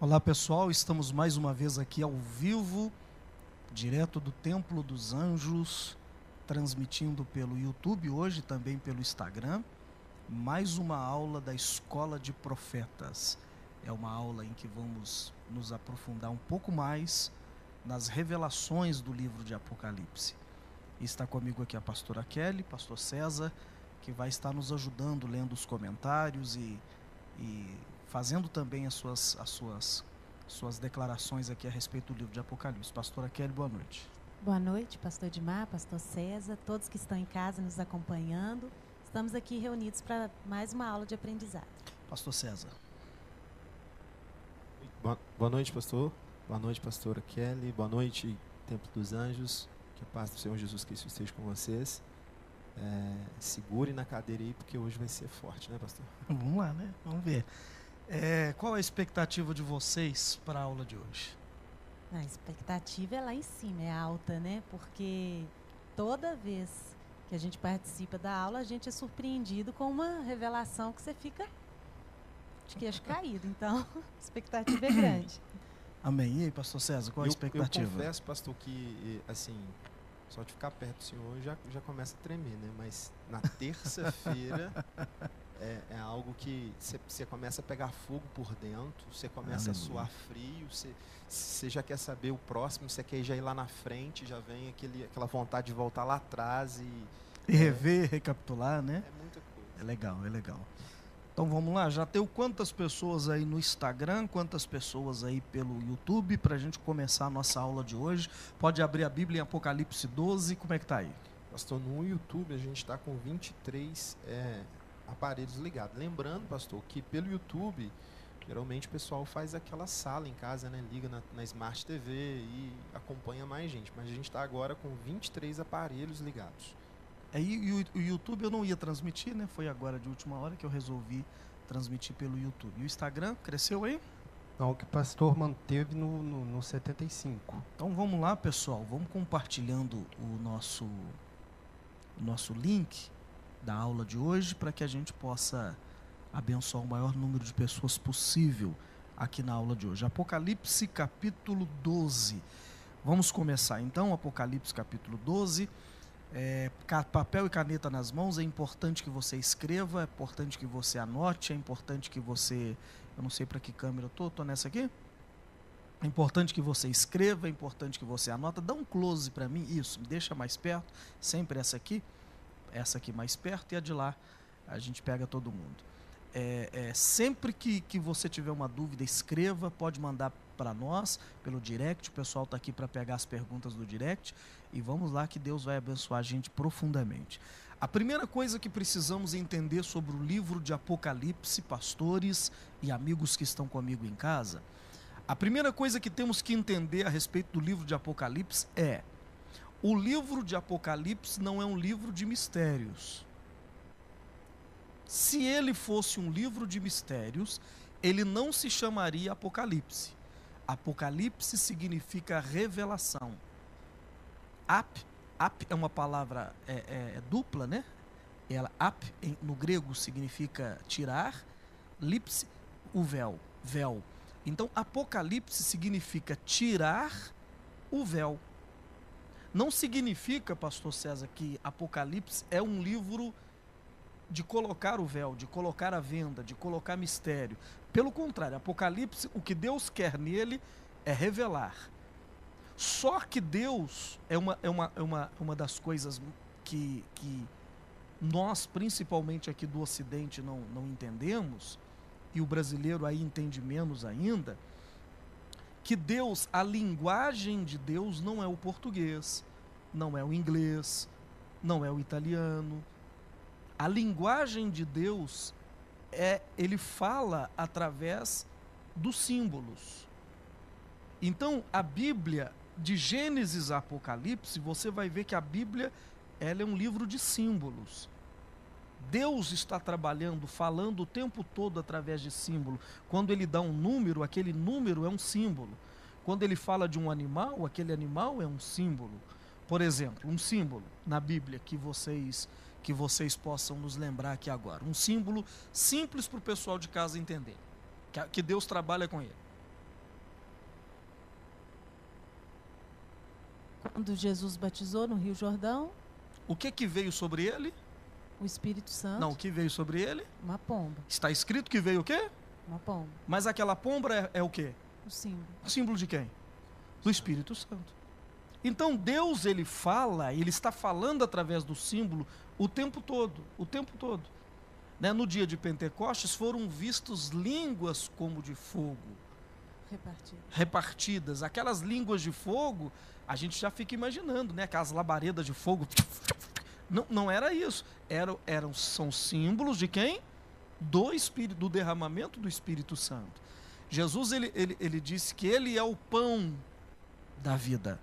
Olá pessoal, estamos mais uma vez aqui ao vivo, direto do Templo dos Anjos, transmitindo pelo YouTube, hoje também pelo Instagram. Mais uma aula da Escola de Profetas. É uma aula em que vamos nos aprofundar um pouco mais nas revelações do livro de Apocalipse. Está comigo aqui a pastora Kelly, pastor César, que vai estar nos ajudando lendo os comentários e, e fazendo também as suas, as suas, suas declarações aqui a respeito do livro de Apocalipse. Pastora Kelly, boa noite. Boa noite, pastor Edmar, pastor César, todos que estão em casa nos acompanhando. Estamos aqui reunidos para mais uma aula de aprendizado. Pastor César. Boa noite, pastor. Boa noite, pastora Kelly. Boa noite, Templo dos Anjos. Que a paz do Senhor Jesus Cristo esteja com vocês. É, segure na cadeira aí, porque hoje vai ser forte, né, pastor? Vamos lá, né? Vamos ver. É, qual a expectativa de vocês para a aula de hoje? A expectativa é lá em cima, é alta, né? Porque toda vez que a gente participa da aula, a gente é surpreendido com uma revelação que você fica de queixo caído. Então, a expectativa é grande. Amém. E aí, pastor César, qual a eu, expectativa? Eu confesso, pastor, que, assim, só de ficar perto do senhor já, já começa a tremer, né? Mas na terça-feira é, é, algo que você começa a pegar fogo por dentro, você começa a suar frio, você já quer saber o próximo, você quer já ir lá na frente, já vem aquele, aquela vontade de voltar lá atrás e. E rever, é, recapitular, né? É muita coisa. É legal, é legal. Então vamos lá, já tem quantas pessoas aí no Instagram, quantas pessoas aí pelo YouTube para a gente começar a nossa aula de hoje. Pode abrir a Bíblia em Apocalipse 12, como é que tá aí? Pastor, no YouTube a gente está com 23 é, aparelhos ligados. Lembrando, pastor, que pelo YouTube, geralmente o pessoal faz aquela sala em casa, né? Liga na, na Smart TV e acompanha mais gente. Mas a gente está agora com 23 aparelhos ligados. Aí o, o YouTube eu não ia transmitir, né? Foi agora de última hora que eu resolvi transmitir pelo YouTube. E o Instagram cresceu aí? Não, o que o pastor manteve no, no, no 75. Então vamos lá, pessoal. Vamos compartilhando o nosso, o nosso link da aula de hoje para que a gente possa abençoar o maior número de pessoas possível aqui na aula de hoje. Apocalipse capítulo 12. Vamos começar então, Apocalipse capítulo 12 é, papel e caneta nas mãos, é importante que você escreva, é importante que você anote, é importante que você. Eu não sei para que câmera eu estou, estou nessa aqui? É importante que você escreva, é importante que você anota. Dá um close para mim, isso, me deixa mais perto, sempre essa aqui, essa aqui mais perto e a de lá a gente pega todo mundo. É, é, sempre que, que você tiver uma dúvida, escreva, pode mandar para nós pelo direct. O pessoal está aqui para pegar as perguntas do direct. E vamos lá que Deus vai abençoar a gente profundamente. A primeira coisa que precisamos entender sobre o livro de Apocalipse, pastores e amigos que estão comigo em casa, a primeira coisa que temos que entender a respeito do livro de Apocalipse é: o livro de Apocalipse não é um livro de mistérios. Se ele fosse um livro de mistérios, ele não se chamaria Apocalipse. Apocalipse significa revelação. Ap, ap é uma palavra é, é, é dupla, né? Ela, ap, em, no grego significa tirar, lipse, o véu, véu. Então, Apocalipse significa tirar o véu. Não significa, pastor César, que Apocalipse é um livro de colocar o véu, de colocar a venda, de colocar mistério. Pelo contrário, Apocalipse, o que Deus quer nele é revelar. Só que Deus é uma, é uma, é uma, uma das coisas que, que nós, principalmente aqui do Ocidente, não, não entendemos, e o brasileiro aí entende menos ainda, que Deus, a linguagem de Deus não é o português, não é o inglês, não é o italiano, a linguagem de Deus é ele fala através dos símbolos. Então, a Bíblia de Gênesis a Apocalipse, você vai ver que a Bíblia ela é um livro de símbolos. Deus está trabalhando, falando o tempo todo através de símbolo. Quando ele dá um número, aquele número é um símbolo. Quando ele fala de um animal, aquele animal é um símbolo. Por exemplo, um símbolo na Bíblia que vocês que vocês possam nos lembrar aqui agora. Um símbolo simples para o pessoal de casa entender. Que, Deus trabalha com ele. Quando Jesus batizou no Rio Jordão. O que que veio sobre ele? O Espírito Santo, Não, o que veio sobre ele? uma pomba, Está escrito que veio o quê? uma pomba, Mas aquela pomba é, é o quê? o símbolo. Símbolo de quem? Do Espírito Santo. Então Deus ele fala, ele está falando através do símbolo o tempo todo, o tempo todo. Né? No dia de Pentecostes foram vistos línguas como de fogo, Repartido. repartidas. Aquelas línguas de fogo, a gente já fica imaginando, né? Aquelas labaredas de fogo. Não, não era isso. Eram, eram, são símbolos de quem? Do Espírito, do derramamento do Espírito Santo. Jesus ele, ele, ele disse que ele é o pão da vida.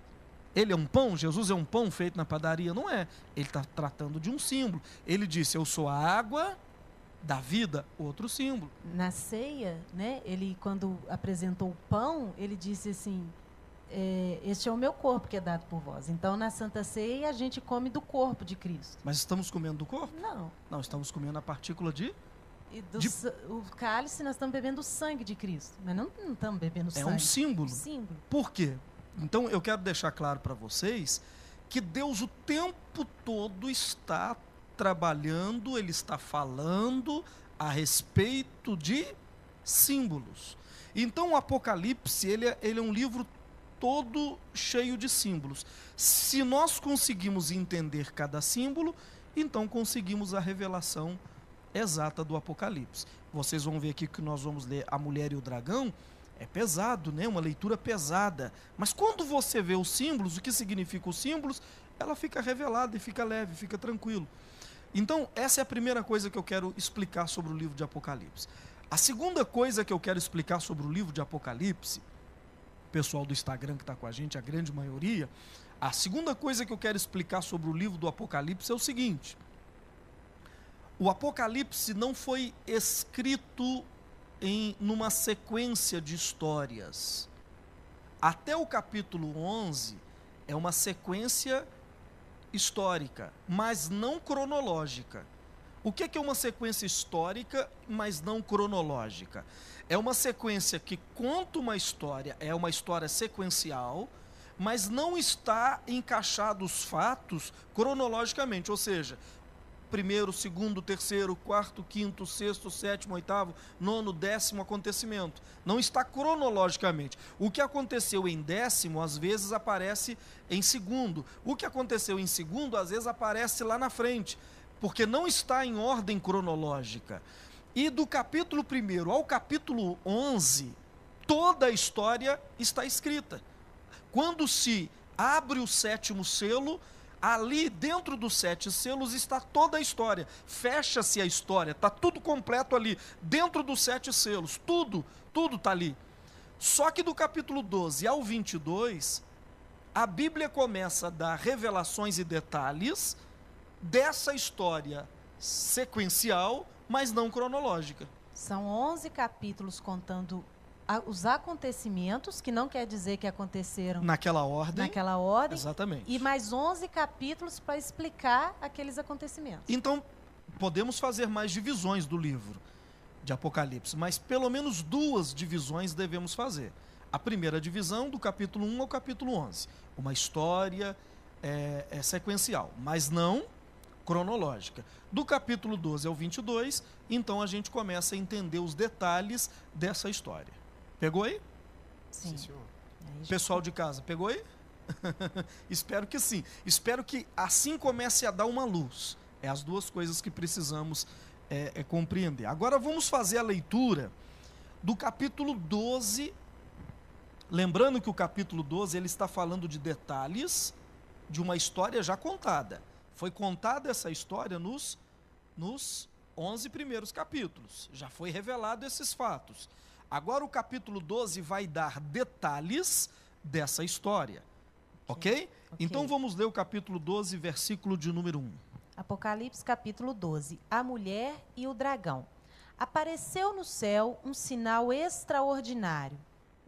Ele é um pão? Jesus é um pão feito na padaria? Não é. Ele está tratando de um símbolo. Ele disse: Eu sou a água da vida, outro símbolo. Na ceia, né, ele quando apresentou o pão, ele disse assim: é, Este é o meu corpo que é dado por vós. Então, na Santa Ceia, a gente come do corpo de Cristo. Mas estamos comendo do corpo? Não. Não, estamos comendo a partícula de. E do De- o cálice, nós estamos bebendo o sangue de Cristo. Mas não, não estamos bebendo É sangue. um símbolo. símbolo. Por quê? Então eu quero deixar claro para vocês que Deus o tempo todo está trabalhando, ele está falando a respeito de símbolos. Então o Apocalipse, ele é, ele é um livro todo cheio de símbolos. Se nós conseguimos entender cada símbolo, então conseguimos a revelação exata do Apocalipse. Vocês vão ver aqui que nós vamos ler a mulher e o dragão, é pesado, né? Uma leitura pesada. Mas quando você vê os símbolos, o que significa os símbolos, ela fica revelada e fica leve, fica tranquilo. Então, essa é a primeira coisa que eu quero explicar sobre o livro de Apocalipse. A segunda coisa que eu quero explicar sobre o livro de Apocalipse, pessoal do Instagram que está com a gente, a grande maioria, a segunda coisa que eu quero explicar sobre o livro do Apocalipse é o seguinte: o Apocalipse não foi escrito em numa sequência de histórias. Até o capítulo 11 é uma sequência histórica, mas não cronológica. O que é que é uma sequência histórica, mas não cronológica? É uma sequência que conta uma história, é uma história sequencial, mas não está encaixado os fatos cronologicamente, ou seja, primeiro, segundo, terceiro, quarto, quinto, sexto, sétimo, oitavo, nono, décimo acontecimento. Não está cronologicamente. O que aconteceu em décimo, às vezes aparece em segundo. O que aconteceu em segundo, às vezes aparece lá na frente, porque não está em ordem cronológica. E do capítulo 1 ao capítulo 11, toda a história está escrita. Quando se abre o sétimo selo, ali dentro dos sete selos está toda a história. Fecha-se a história, está tudo completo ali, dentro dos sete selos. Tudo, tudo está ali. Só que do capítulo 12 ao 22, a Bíblia começa a dar revelações e detalhes dessa história sequencial, mas não cronológica. São 11 capítulos contando os acontecimentos, que não quer dizer que aconteceram Naquela ordem. naquela ordem, Exatamente. e mais 11 capítulos para explicar aqueles acontecimentos. Então, podemos fazer mais divisões do livro de Apocalipse, mas pelo menos duas divisões devemos fazer. A primeira divisão, do capítulo 1 ao capítulo 11. Uma história é, é sequencial, mas não cronológica. Do capítulo 12 ao 22, então a gente começa a entender os detalhes dessa história. Pegou aí? Sim. senhor. Aí já- Pessoal de casa, pegou aí? Espero que sim. Espero que assim comece a dar uma luz. É as duas coisas que precisamos é, é, compreender. Agora vamos fazer a leitura do capítulo 12. Lembrando que o capítulo 12 ele está falando de detalhes de uma história já contada. Foi contada essa história nos, nos 11 primeiros capítulos. Já foi revelado esses fatos. Agora o capítulo 12 vai dar detalhes dessa história. Ok? Ok. Então vamos ler o capítulo 12, versículo de número 1. Apocalipse capítulo 12. A mulher e o dragão. Apareceu no céu um sinal extraordinário.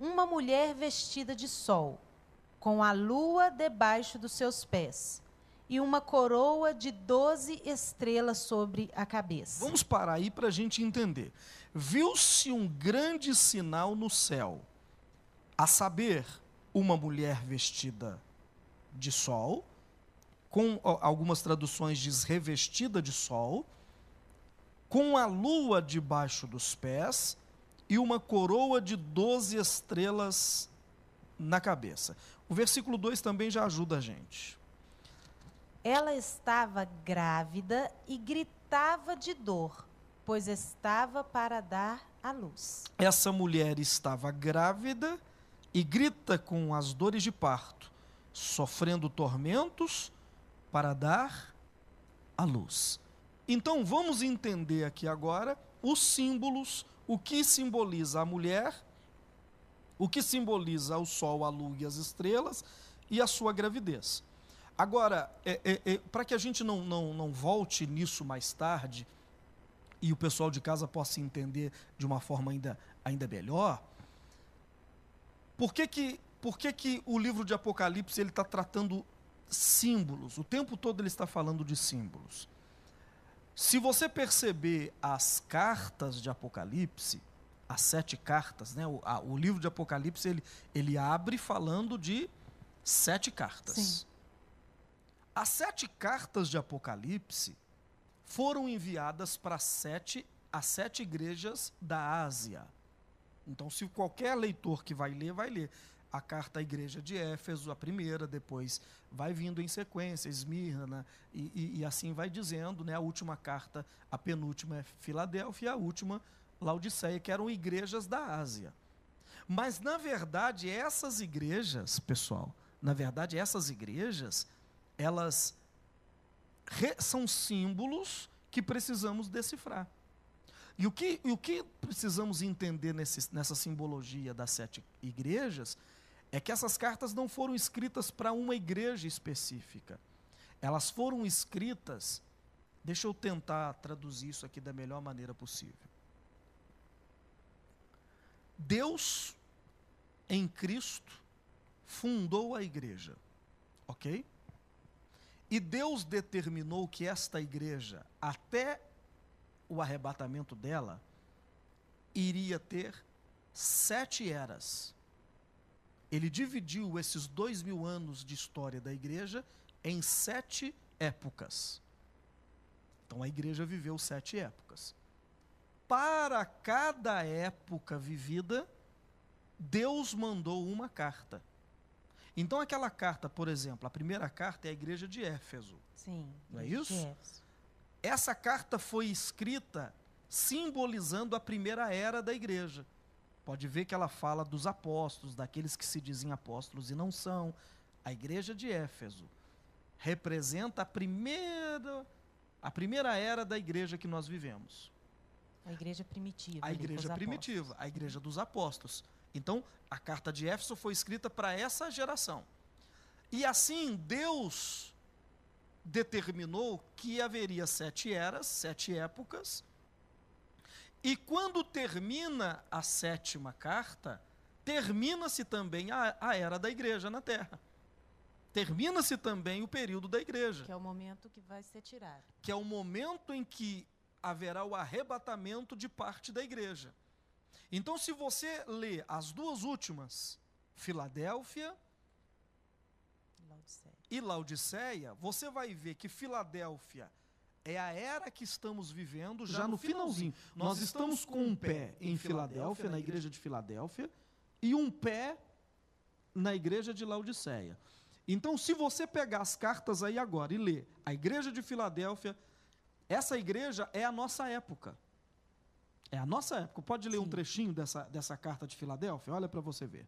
Uma mulher vestida de sol, com a lua debaixo dos seus pés, e uma coroa de doze estrelas sobre a cabeça. Vamos parar aí para a gente entender. Viu-se um grande sinal no céu, a saber, uma mulher vestida de sol, com algumas traduções diz revestida de sol, com a lua debaixo dos pés e uma coroa de doze estrelas na cabeça. O versículo 2 também já ajuda a gente. Ela estava grávida e gritava de dor, pois estava para dar à luz. Essa mulher estava grávida e grita com as dores de parto, sofrendo tormentos para dar à luz. Então vamos entender aqui agora os símbolos, o que simboliza a mulher, o que simboliza o sol, a lua e as estrelas e a sua gravidez. Agora, é, é, é, para que a gente não, não, não volte nisso mais tarde e o pessoal de casa possa entender de uma forma ainda, ainda melhor, por que, que, por que, que o livro de Apocalipse ele está tratando símbolos? O tempo todo ele está falando de símbolos. Se você perceber as cartas de Apocalipse, as sete cartas, né? o, a, o livro de Apocalipse ele, ele abre falando de sete cartas. Sim. As sete cartas de Apocalipse foram enviadas para sete, as sete igrejas da Ásia. Então, se qualquer leitor que vai ler, vai ler a carta à igreja de Éfeso, a primeira, depois vai vindo em sequência, Esmirna, e, e, e assim vai dizendo, né? A última carta, a penúltima é Filadélfia, a última, Laodiceia, que eram igrejas da Ásia. Mas, na verdade, essas igrejas, pessoal, na verdade, essas igrejas, elas são símbolos que precisamos decifrar. E o que, e o que precisamos entender nesse, nessa simbologia das sete igrejas é que essas cartas não foram escritas para uma igreja específica. Elas foram escritas. Deixa eu tentar traduzir isso aqui da melhor maneira possível. Deus, em Cristo, fundou a igreja, ok? E Deus determinou que esta igreja, até o arrebatamento dela, iria ter sete eras. Ele dividiu esses dois mil anos de história da igreja em sete épocas. Então a igreja viveu sete épocas. Para cada época vivida, Deus mandou uma carta. Então aquela carta, por exemplo, a primeira carta é a igreja de Éfeso. Sim. Não é isso? Essa carta foi escrita simbolizando a primeira era da igreja. Pode ver que ela fala dos apóstolos, daqueles que se dizem apóstolos e não são. A igreja de Éfeso representa a primeira a primeira era da igreja que nós vivemos. A igreja primitiva. A igreja primitiva, apóstolos. a igreja dos apóstolos. Então, a carta de Éfeso foi escrita para essa geração. E assim, Deus determinou que haveria sete eras, sete épocas. E quando termina a sétima carta, termina-se também a, a era da igreja na terra. Termina-se também o período da igreja Que é o momento que vai ser tirado. que é o momento em que haverá o arrebatamento de parte da igreja. Então, se você lê as duas últimas, Filadélfia Laodiceia. e Laodiceia, você vai ver que Filadélfia é a era que estamos vivendo já, no finalzinho. Nós estamos com um pé em Filadélfia, na igreja de Filadélfia, e um pé na igreja de Laodiceia. Então, se você pegar as cartas aí agora e ler a igreja de Filadélfia, essa igreja é a nossa época. É a nossa época. Pode ler um Sim. trechinho dessa, dessa carta de Filadélfia? Olha para você ver.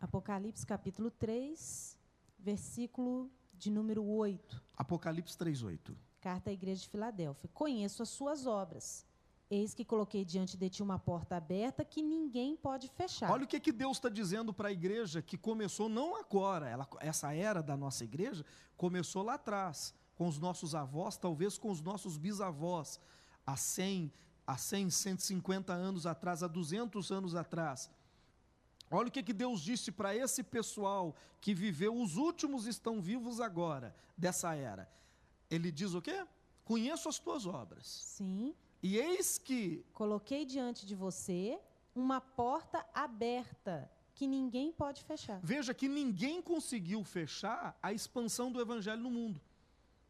Apocalipse capítulo 3, versículo de número 8. Apocalipse 3,8. Carta à igreja de Filadélfia. Conheço as suas obras. Eis que coloquei diante de ti uma porta aberta que ninguém pode fechar. Olha o que, que Deus está dizendo para a igreja que começou não agora, ela, essa era da nossa igreja começou lá atrás, com os nossos avós, talvez com os nossos bisavós, há 100, há 100 150 anos atrás, há 200 anos atrás. Olha o que, que Deus disse para esse pessoal que viveu, os últimos estão vivos agora, dessa era. Ele diz o quê? Conheço as tuas obras. Sim. E eis que Coloquei diante de você uma porta aberta que ninguém pode fechar. Veja que ninguém conseguiu fechar a expansão do evangelho no mundo.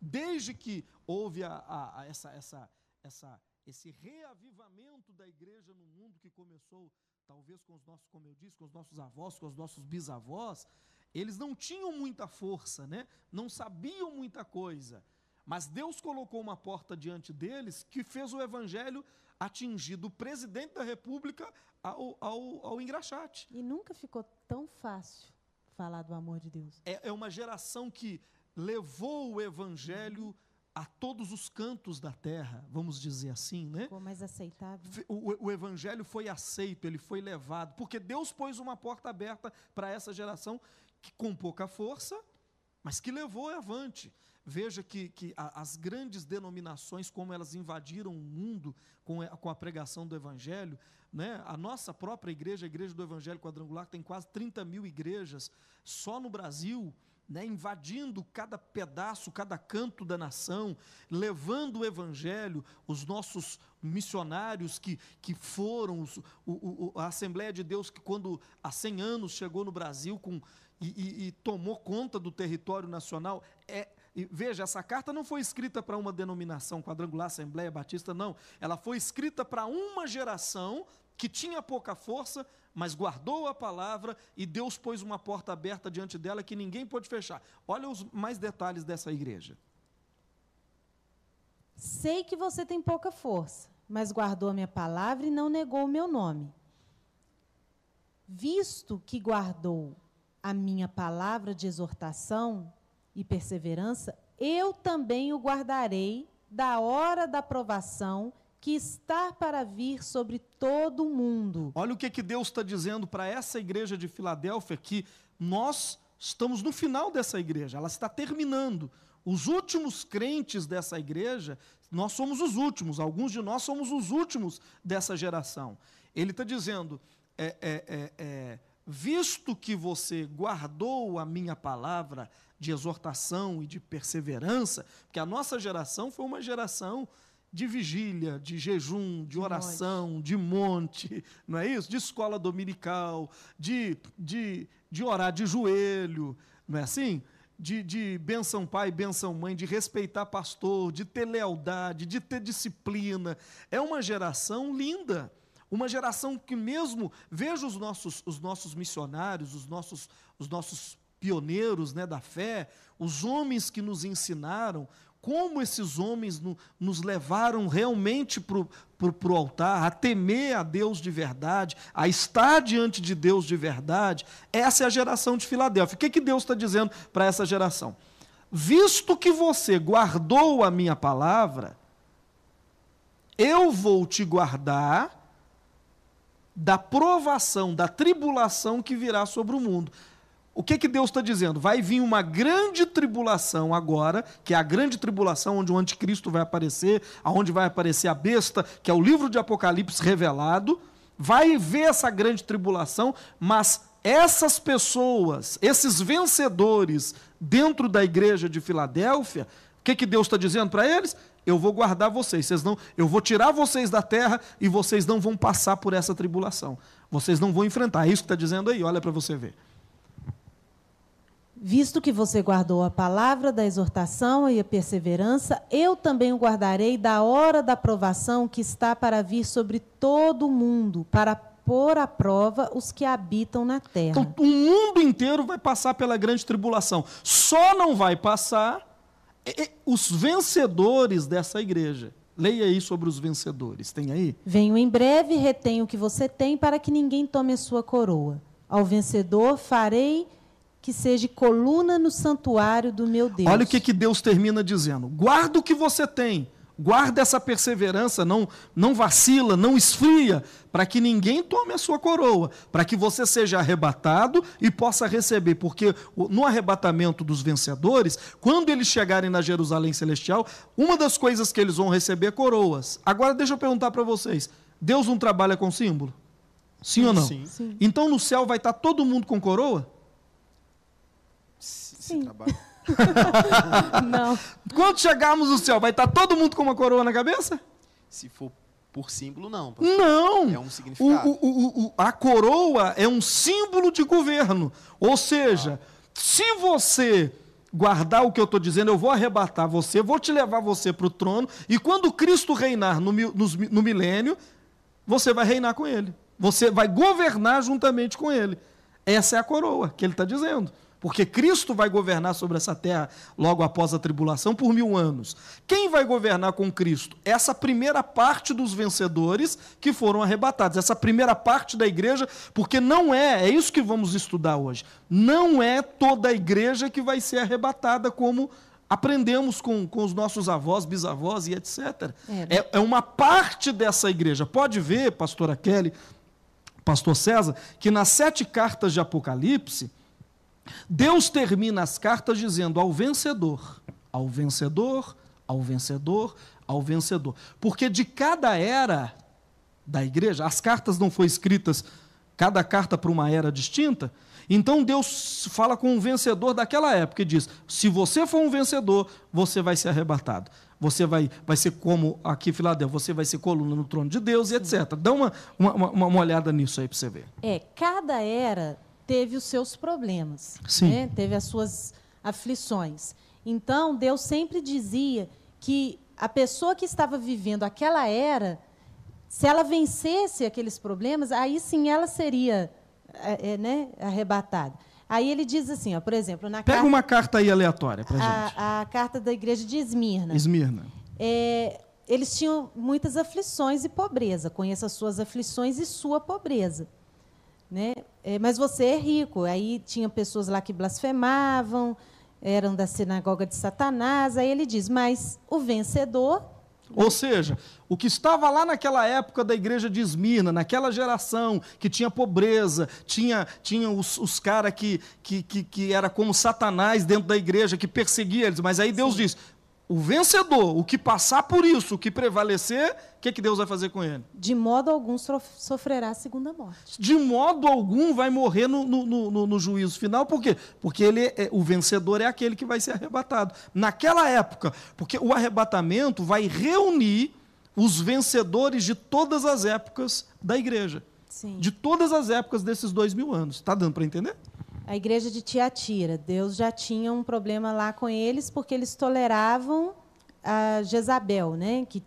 Desde que houve a, a, a essa, essa, essa, esse reavivamento da igreja no mundo que começou, talvez com os nossos, como eu disse, com os nossos avós, com os nossos bisavós, eles não tinham muita força, né? não sabiam muita coisa. Mas Deus colocou uma porta diante deles que fez o evangelho atingir do presidente da república ao, ao, ao engraxate. E nunca ficou tão fácil falar do amor de Deus. É, é uma geração que levou o evangelho a todos os cantos da terra, vamos dizer assim, né? Ficou mais aceitável. O, o, evangelho foi aceito, ele foi levado, porque Deus pôs uma porta aberta para essa geração que com pouca força, mas que levou avante. Veja que, que a, as grandes denominações, como elas invadiram o mundo com a, com a pregação do Evangelho, né? a nossa própria igreja, a Igreja do Evangelho Quadrangular, tem quase 30 mil igrejas só no Brasil, né, invadindo cada pedaço, cada canto da nação, levando o evangelho, os nossos missionários que, que foram, os, o, o, a Assembleia de Deus que quando há 100 anos chegou no Brasil com, e, e, e tomou conta do território nacional, é, veja, essa carta não foi escrita para uma denominação quadrangular, Assembleia Batista, não. Ela foi escrita para uma geração que tinha pouca força, mas guardou a palavra e Deus pôs uma porta aberta diante dela que ninguém pôde fechar. Olha os mais detalhes dessa igreja. Sei que você tem pouca força, mas guardou a minha palavra e não negou o meu nome. Visto que guardou a minha palavra de exortação e perseverança, eu também o guardarei da hora da provação que está para vir sobre todo o mundo. Olha o que, que Deus está dizendo para essa igreja de Filadélfia, que nós estamos no final dessa igreja, ela está terminando. Os últimos crentes dessa igreja, nós somos os últimos, alguns de nós somos os últimos dessa geração. Ele está dizendo: é, é, é, é visto que você guardou a minha palavra de exortação e de perseverança, porque a nossa geração foi uma geração de vigília, de jejum, de, oração, de monte, não é isso? De escola dominical, de, de, de orar de joelho, não é assim? De, de benção pai, benção mãe, de respeitar pastor, de ter lealdade, de ter disciplina. É uma geração linda. Uma geração que mesmo, veja os nossos, os nossos missionários, os nossos, os nossos pioneiros né, da fé, os homens que nos ensinaram, como esses homens no, nos levaram realmente para o altar, a temer a Deus de verdade, a estar diante de Deus de verdade. Essa é a geração de Filadélfia. O que, que Deus está dizendo para essa geração? Visto que você guardou a minha palavra, eu vou te guardar da provação, da tribulação que virá sobre o mundo. O que, que Deus está dizendo? Vai vir uma grande tribulação agora, que é a grande tribulação onde o anticristo vai aparecer, aonde vai aparecer a besta, que é o livro de Apocalipse revelado. Vai ver essa grande tribulação, mas essas pessoas, esses vencedores dentro da igreja de Filadélfia, o que, que Deus está dizendo para eles? Eu vou guardar vocês, vocês não, eu vou tirar vocês da terra e vocês não vão passar por essa tribulação. Vocês não vão enfrentar. É isso que está dizendo aí, olha para você ver. Visto que você guardou a palavra da exortação e a perseverança, eu também o guardarei da hora da provação que está para vir sobre todo o mundo, para pôr à prova os que habitam na terra. Então, o mundo inteiro vai passar pela grande tribulação. Só não vai passar os vencedores dessa igreja. Leia aí sobre os vencedores. Tem aí? Venho em breve, retenho o que você tem, para que ninguém tome a sua coroa. Ao vencedor farei que seja coluna no santuário do meu Deus. Olha o que, que Deus termina dizendo: guarda o que você tem, guarda essa perseverança, não, não vacila, não esfria, para que ninguém tome a sua coroa, para que você seja arrebatado e possa receber, porque no arrebatamento dos vencedores, quando eles chegarem na Jerusalém Celestial, uma das coisas que eles vão receber é coroas. Agora deixa eu perguntar para vocês: Deus não trabalha com símbolo? Sim, Sim ou não? Sim. Sim. Então no céu vai estar todo mundo com coroa? Sim. trabalho. Não. Quando chegarmos no céu, vai estar todo mundo com uma coroa na cabeça? Se for por símbolo, não. pastor. Não! É um significado. O- o- o- o- a coroa é um símbolo de governo. Ou seja, se você guardar o que eu estou dizendo, eu vou arrebatar você, vou te levar você para o trono, e quando Cristo reinar no, mi- no milênio, você vai reinar com ele. Você vai governar juntamente com ele. Essa é a coroa que ele está dizendo. Porque Cristo vai governar sobre essa terra logo após a tribulação por mil anos. Quem vai governar com Cristo? Essa primeira parte dos vencedores que foram arrebatados. Essa primeira parte da igreja, porque não é, é isso que vamos estudar hoje. Não é toda a igreja que vai ser arrebatada como aprendemos com, com os nossos avós, bisavós e etc. É. É, é uma parte dessa igreja. Pode ver, pastora Kelly, pastor César, que nas sete cartas de Apocalipse, Deus termina as cartas dizendo ao vencedor, ao vencedor, ao vencedor, ao vencedor. Porque de cada era da igreja, as cartas não foram escritas, cada carta para uma era distinta. Então Deus fala com o vencedor daquela época e diz: se você for um vencedor, você vai ser arrebatado. Você vai, vai ser como aqui Filadélfia, você vai ser coluna no trono de Deus e etc. Dá uma, uma, uma olhada nisso aí para você ver. É, cada era teve os seus problemas, né? teve as suas aflições. Então, Deus sempre dizia que a pessoa que estava vivendo aquela era, se ela vencesse aqueles problemas, aí sim ela seria é, é, né, arrebatada. Aí ele diz assim, ó, por exemplo, na Pega carta, uma carta aí aleatória para gente. a, a carta da igreja de Esmirna. Esmirna. É, eles tinham muitas aflições e pobreza. Conheça as suas aflições e sua pobreza. Né? É, mas você é rico. Aí tinha pessoas lá que blasfemavam, eram da sinagoga de Satanás. Aí ele diz: Mas o vencedor. Ou seja, o que estava lá naquela época da igreja de Esmirna, naquela geração que tinha pobreza, tinha, tinha os, os caras que, que, que, que era como Satanás dentro da igreja, que perseguia eles. Mas aí Deus diz: o vencedor, o que passar por isso, o que prevalecer, o que, que Deus vai fazer com ele? De modo algum sof- sofrerá a segunda morte. De modo algum vai morrer no, no, no- no- no juízo final, por quê? Porque ele é, o vencedor é aquele que vai ser arrebatado. Naquela época, porque o arrebatamento vai reunir os vencedores de todas as épocas da igreja. Sim. De todas as épocas desses dois mil anos. Está dando para entender? A igreja de Tiatira, Deus já tinha um problema lá com eles porque eles toleravam a Jezabel, né? que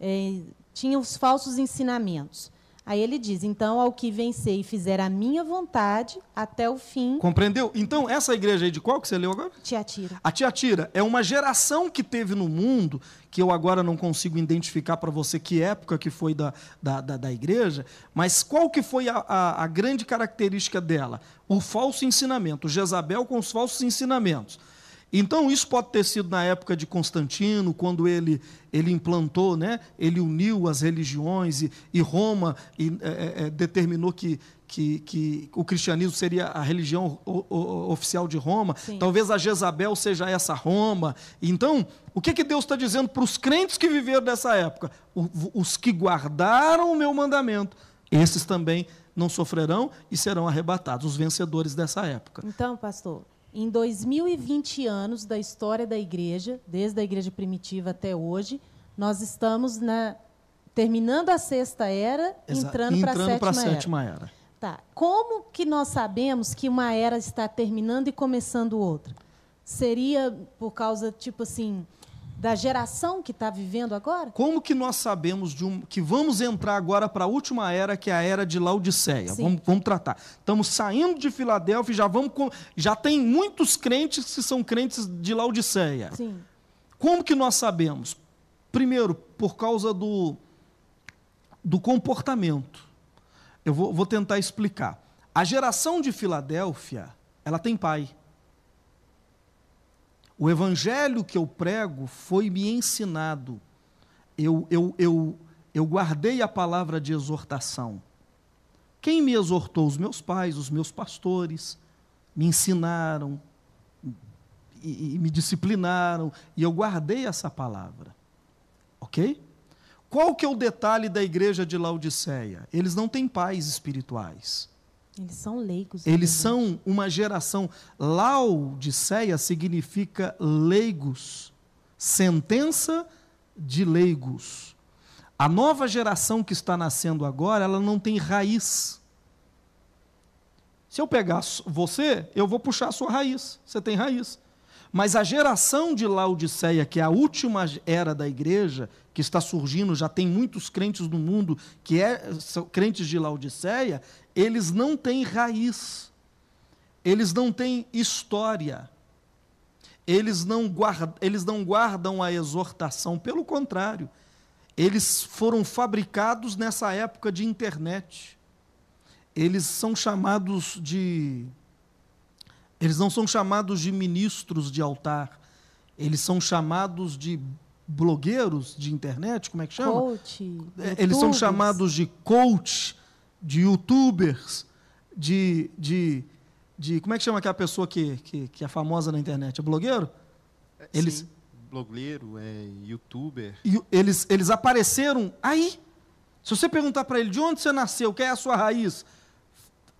eh, tinha os falsos ensinamentos. Aí ele diz: então, ao que vencer e fizer a minha vontade, até o fim, Compreendeu? Então, essa igreja aí de qual que você leu agora? Tiatira. A Tiatira é uma geração que teve no mundo, que eu agora não consigo identificar para você que época que foi da, da, da, da igreja, mas qual que foi a, a, a grande característica dela? O falso ensinamento, Jezabel com os falsos ensinamentos. Então, isso pode ter sido na época de Constantino, quando ele, ele implantou, né? ele uniu as religiões e, e Roma e, é, é, determinou que, que, que o cristianismo seria a religião o- o- oficial de Roma. Sim. Talvez a Jezabel seja essa Roma. Então, o que, que Deus está dizendo para os crentes que viveram dessa época? O- os que guardaram o meu mandamento, esses também não sofrerão e serão arrebatados, os vencedores dessa época. Então, pastor, em 2020 anos da história da igreja, desde a igreja primitiva até hoje, nós estamos na terminando a sexta era, Exa- entrando para a sétima, pra era. sétima era. Tá. Como que nós sabemos que uma era está terminando e começando outra? Seria por causa, tipo assim, da geração que está vivendo agora? Como que nós sabemos de um, que vamos entrar agora para a última era, que é a era de Laodiceia? Vamos, vamos tratar. Estamos saindo de Filadélfia e já vamos com- já tem muitos crentes que são crentes de Laodiceia. Sim. Como que nós sabemos? Primeiro, por causa do, do comportamento. Eu vou, vou tentar explicar. A geração de Filadélfia, ela tem pai. O evangelho que eu prego foi me ensinado. Eu, eu, eu, eu guardei a palavra de exortação. Quem me exortou? Os meus pais, os meus pastores, me ensinaram, e, e me disciplinaram, e eu guardei essa palavra. Ok? Qual que é o detalhe da igreja de Laodiceia? Eles não têm pais espirituais. Eles são leigos. Eles né? são uma geração. Laodiceia significa leigos, sentença de leigos. A nova geração que está nascendo agora, ela não tem raiz. Se eu pegar você, eu vou puxar a sua raiz. Você tem raiz. Mas a geração de Laodiceia, que é a última era da igreja, que está surgindo, já tem muitos crentes no mundo que é, são crentes de Laodiceia, eles não têm raiz. Eles não têm história. Eles não, guardam, eles não guardam a exortação, pelo contrário, eles foram fabricados nessa época de internet. Eles são chamados de eles não são chamados de ministros de altar, eles são chamados de blogueiros de internet, como é que chama? Coach. É, eles são chamados de coach, de youtubers, de, de, de. Como é que chama aquela pessoa que, que, que é famosa na internet? É blogueiro? É, Eles- Sim, blogueiro, é, youtuber. Eles, eles apareceram aí. Se você perguntar para ele de onde você nasceu, qual é a sua raiz,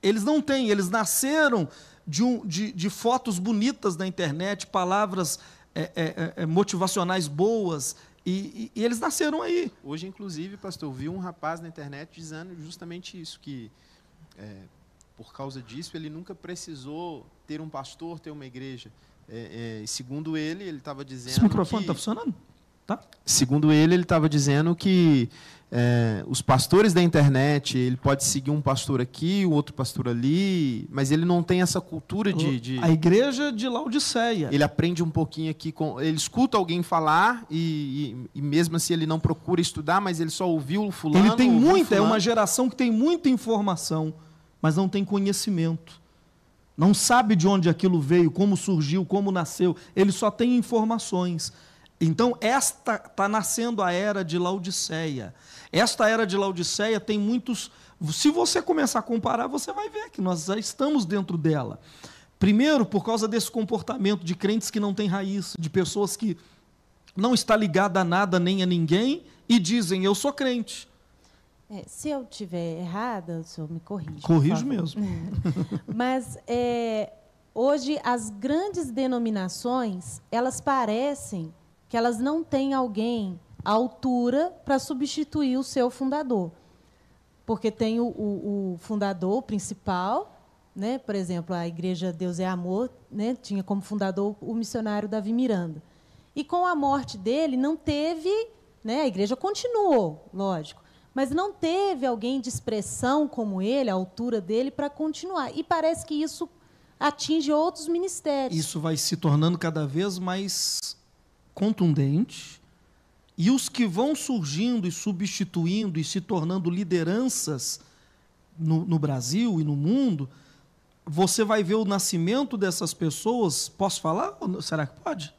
eles não têm, eles nasceram de, um, de, de fotos bonitas na internet, palavras é, é, é, motivacionais boas, e, e- e eles nasceram aí. Hoje, inclusive, pastor, eu vi um rapaz na internet dizendo justamente isso, que é, por causa disso ele nunca precisou ter um pastor, ter uma igreja. É, é, segundo ele, ele estava dizendo Esse microfone está funcionando? segundo ele, ele estava dizendo que é, os pastores da internet, ele pode seguir um pastor aqui, o outro pastor ali, mas ele não tem essa cultura de, de- A igreja de Laodiceia. ele aprende um pouquinho aqui com, ele escuta alguém falar e, e- e mesmo assim ele não procura estudar, mas ele só ouviu o fulano. Ele tem muita, é uma geração que tem muita informação, mas não tem conhecimento. Não sabe de onde aquilo veio, como surgiu, como nasceu. Ele só tem informações. Então, esta está nascendo a era de Laodiceia. Esta era de Laodiceia tem muitos. Se você começar a comparar, você vai ver que nós já estamos dentro dela. Primeiro, por causa desse comportamento de crentes que não têm raiz, de pessoas que não está ligada a nada nem a ninguém e dizem eu sou crente. É, se eu tiver errada, o senhor me corrige. Corrijo mesmo. Mas é, hoje as grandes denominações, elas parecem que elas não têm alguém altura para substituir o seu fundador. Porque tem o, o- o fundador principal, né? por exemplo, a Igreja Deus é Amor, né? tinha como fundador o missionário Davi Miranda. E com a morte dele, não teve. Né? A igreja continuou, lógico. Mas não teve alguém de expressão como ele, à altura dele, para continuar. E parece que isso atinge outros ministérios. Isso vai se tornando cada vez mais contundente. E os que vão surgindo e substituindo e se tornando lideranças no, no Brasil e no mundo, você vai ver o nascimento dessas pessoas. Posso falar? Ou não? Será que pode?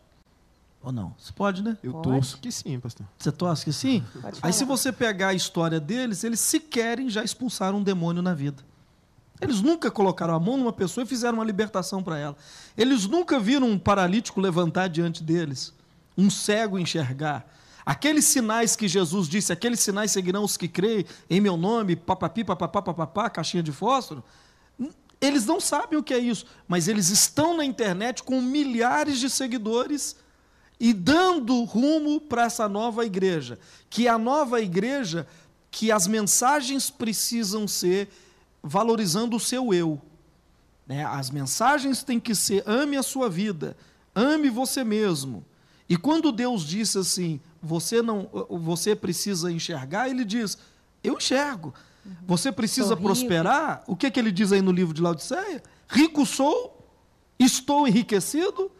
Ou não? Você pode, né? Eu Pode. torço que sim, pastor. Você torce que sim? Pode Aí, se você pegar a história deles, eles sequerem já expulsaram um demônio na vida. Eles nunca colocaram a mão numa pessoa e fizeram uma libertação para ela. Eles nunca viram um paralítico levantar diante deles, um cego enxergar. Aqueles sinais que Jesus disse, aqueles sinais seguirão os que creem em meu nome, papapi, papapá, papapá, caixinha de fósforo. Eles não sabem o que é isso, mas eles estão na internet com milhares de seguidores e dando rumo para essa nova igreja. Que a nova igreja, que as mensagens precisam ser valorizando o seu eu. né? As mensagens têm que ser ame a sua vida, ame você mesmo. E quando Deus disse assim, você não, você precisa enxergar, ele diz, eu enxergo. Você precisa prosperar. O que, que ele diz aí no livro de Laodiceia? Rico sou, estou enriquecido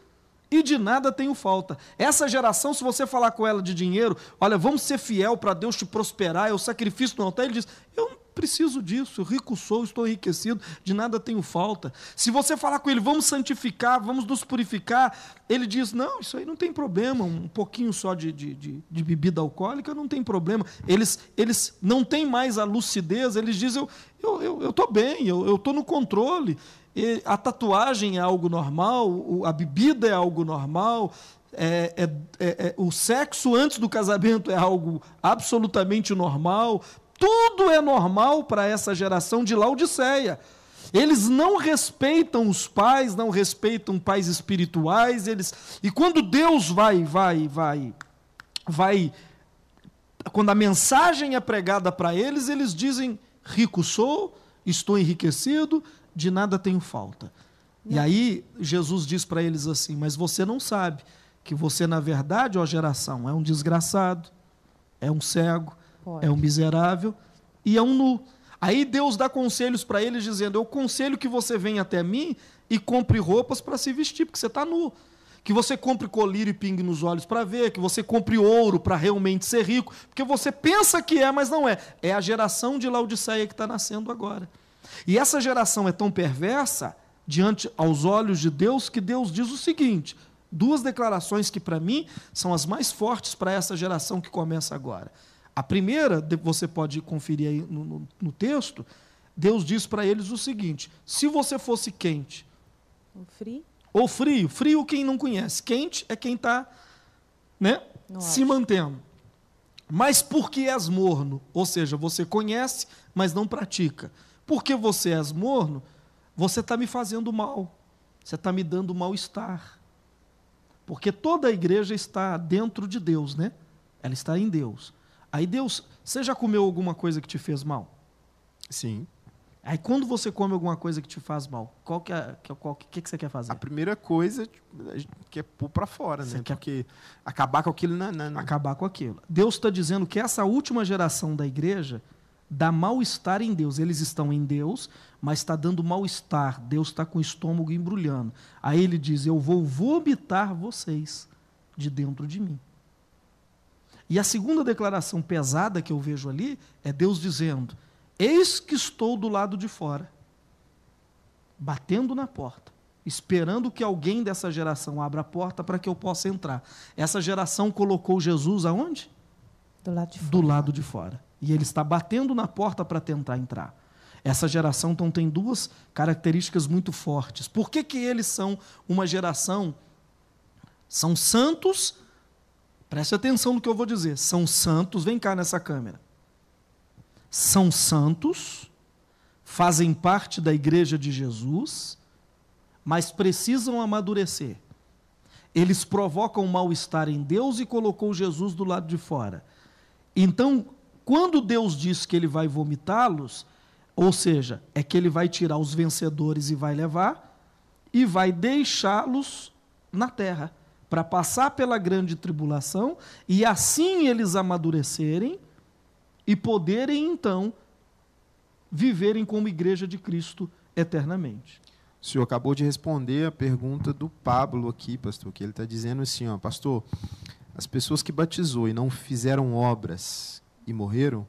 e de nada tenho falta. Essa geração, se você falar com ela de dinheiro, olha, vamos ser fiel para Deus te prosperar, é o sacrifício no altar, ele diz, eu não preciso disso, rico sou, estou enriquecido, de nada tenho falta. Se você falar com ele, vamos santificar, vamos nos purificar, ele diz, não, isso aí não tem problema, um pouquinho só de, de, de, de bebida alcoólica não tem problema. Eles, eles não têm mais a lucidez, eles dizem, eu estou eu, tô bem, eu estou no controle. E a tatuagem é algo normal, a bebida é algo normal, é- é- é- é- o sexo antes do casamento é algo absolutamente normal. Tudo é normal para essa geração de Laodiceia. Eles não respeitam os pais, não respeitam pais espirituais, eles e quando Deus vai, vai, vai, vai quando a mensagem é pregada para eles, eles dizem: rico sou, estou enriquecido, de nada tenho falta. E aí Jesus diz para eles assim: Mas você não sabe que você, na verdade, ó geração, é um desgraçado, é um cego, Pode. é um miserável e é um nu. Aí Deus dá conselhos para eles, dizendo: Eu conselho que você venha até mim e compre roupas para se vestir, porque você está nu. Que você compre colírio e pingue nos olhos para ver, que você compre ouro para realmente ser rico, porque você pensa que é, mas não é. É a geração de Laodiceia que está nascendo agora. E essa geração é tão perversa diante aos olhos de Deus que Deus diz o seguinte: duas declarações que para mim são as mais fortes para essa geração que começa agora. A primeira, você pode conferir aí no, no- no texto, Deus diz para eles o seguinte: se você fosse quente O frio? ou frio, frio quem não conhece, quente é quem está né, se auge. mantendo. Mas porque és morno, ou seja, você conhece, mas não pratica. Porque você és morno, você está me fazendo mal. Você está me dando mal-estar. Porque toda a igreja está dentro de Deus, né? Ela está em Deus. Aí Deus, você já comeu alguma coisa que te fez mal? Sim. Aí quando você come alguma coisa que te faz mal, qual que é, que, qual, que, que você quer fazer? A primeira coisa tipo, gente quer pôr para fora, Você né? quer- Porque acabar com aquilo na, na, na- acabar com aquilo. Deus está dizendo que essa última geração da igreja dá mal-estar em Deus. Eles estão em Deus, mas está dando mal-estar. Deus está com o estômago embrulhando. Aí ele diz: Eu vou vomitar vocês de dentro de mim. E a segunda declaração pesada que eu vejo ali é Deus dizendo: Eis que estou do lado de fora, batendo na porta, esperando que alguém dessa geração abra a porta para que eu possa entrar. Essa geração colocou Jesus aonde? Do lado de fora. do lado de fora. E ele está batendo na porta para tentar entrar. Essa geração então tem duas características muito fortes. Por que, que eles são uma geração? São santos. Preste atenção no que eu vou dizer. São santos. Vem cá nessa câmera. São santos, fazem parte da igreja de Jesus, mas precisam amadurecer. Eles provocam mal-estar em Deus e colocou Jesus do lado de fora. Então, quando Deus diz que ele vai vomitá-los, ou seja, é que ele vai tirar os vencedores e vai levar, e vai deixá-los na terra, para passar pela grande tribulação, e assim eles amadurecerem e poderem então viverem como igreja de Cristo eternamente. O senhor acabou de responder a pergunta do Pablo aqui, pastor, que ele está dizendo assim, ó, pastor, as pessoas que batizou e não fizeram obras e morreram,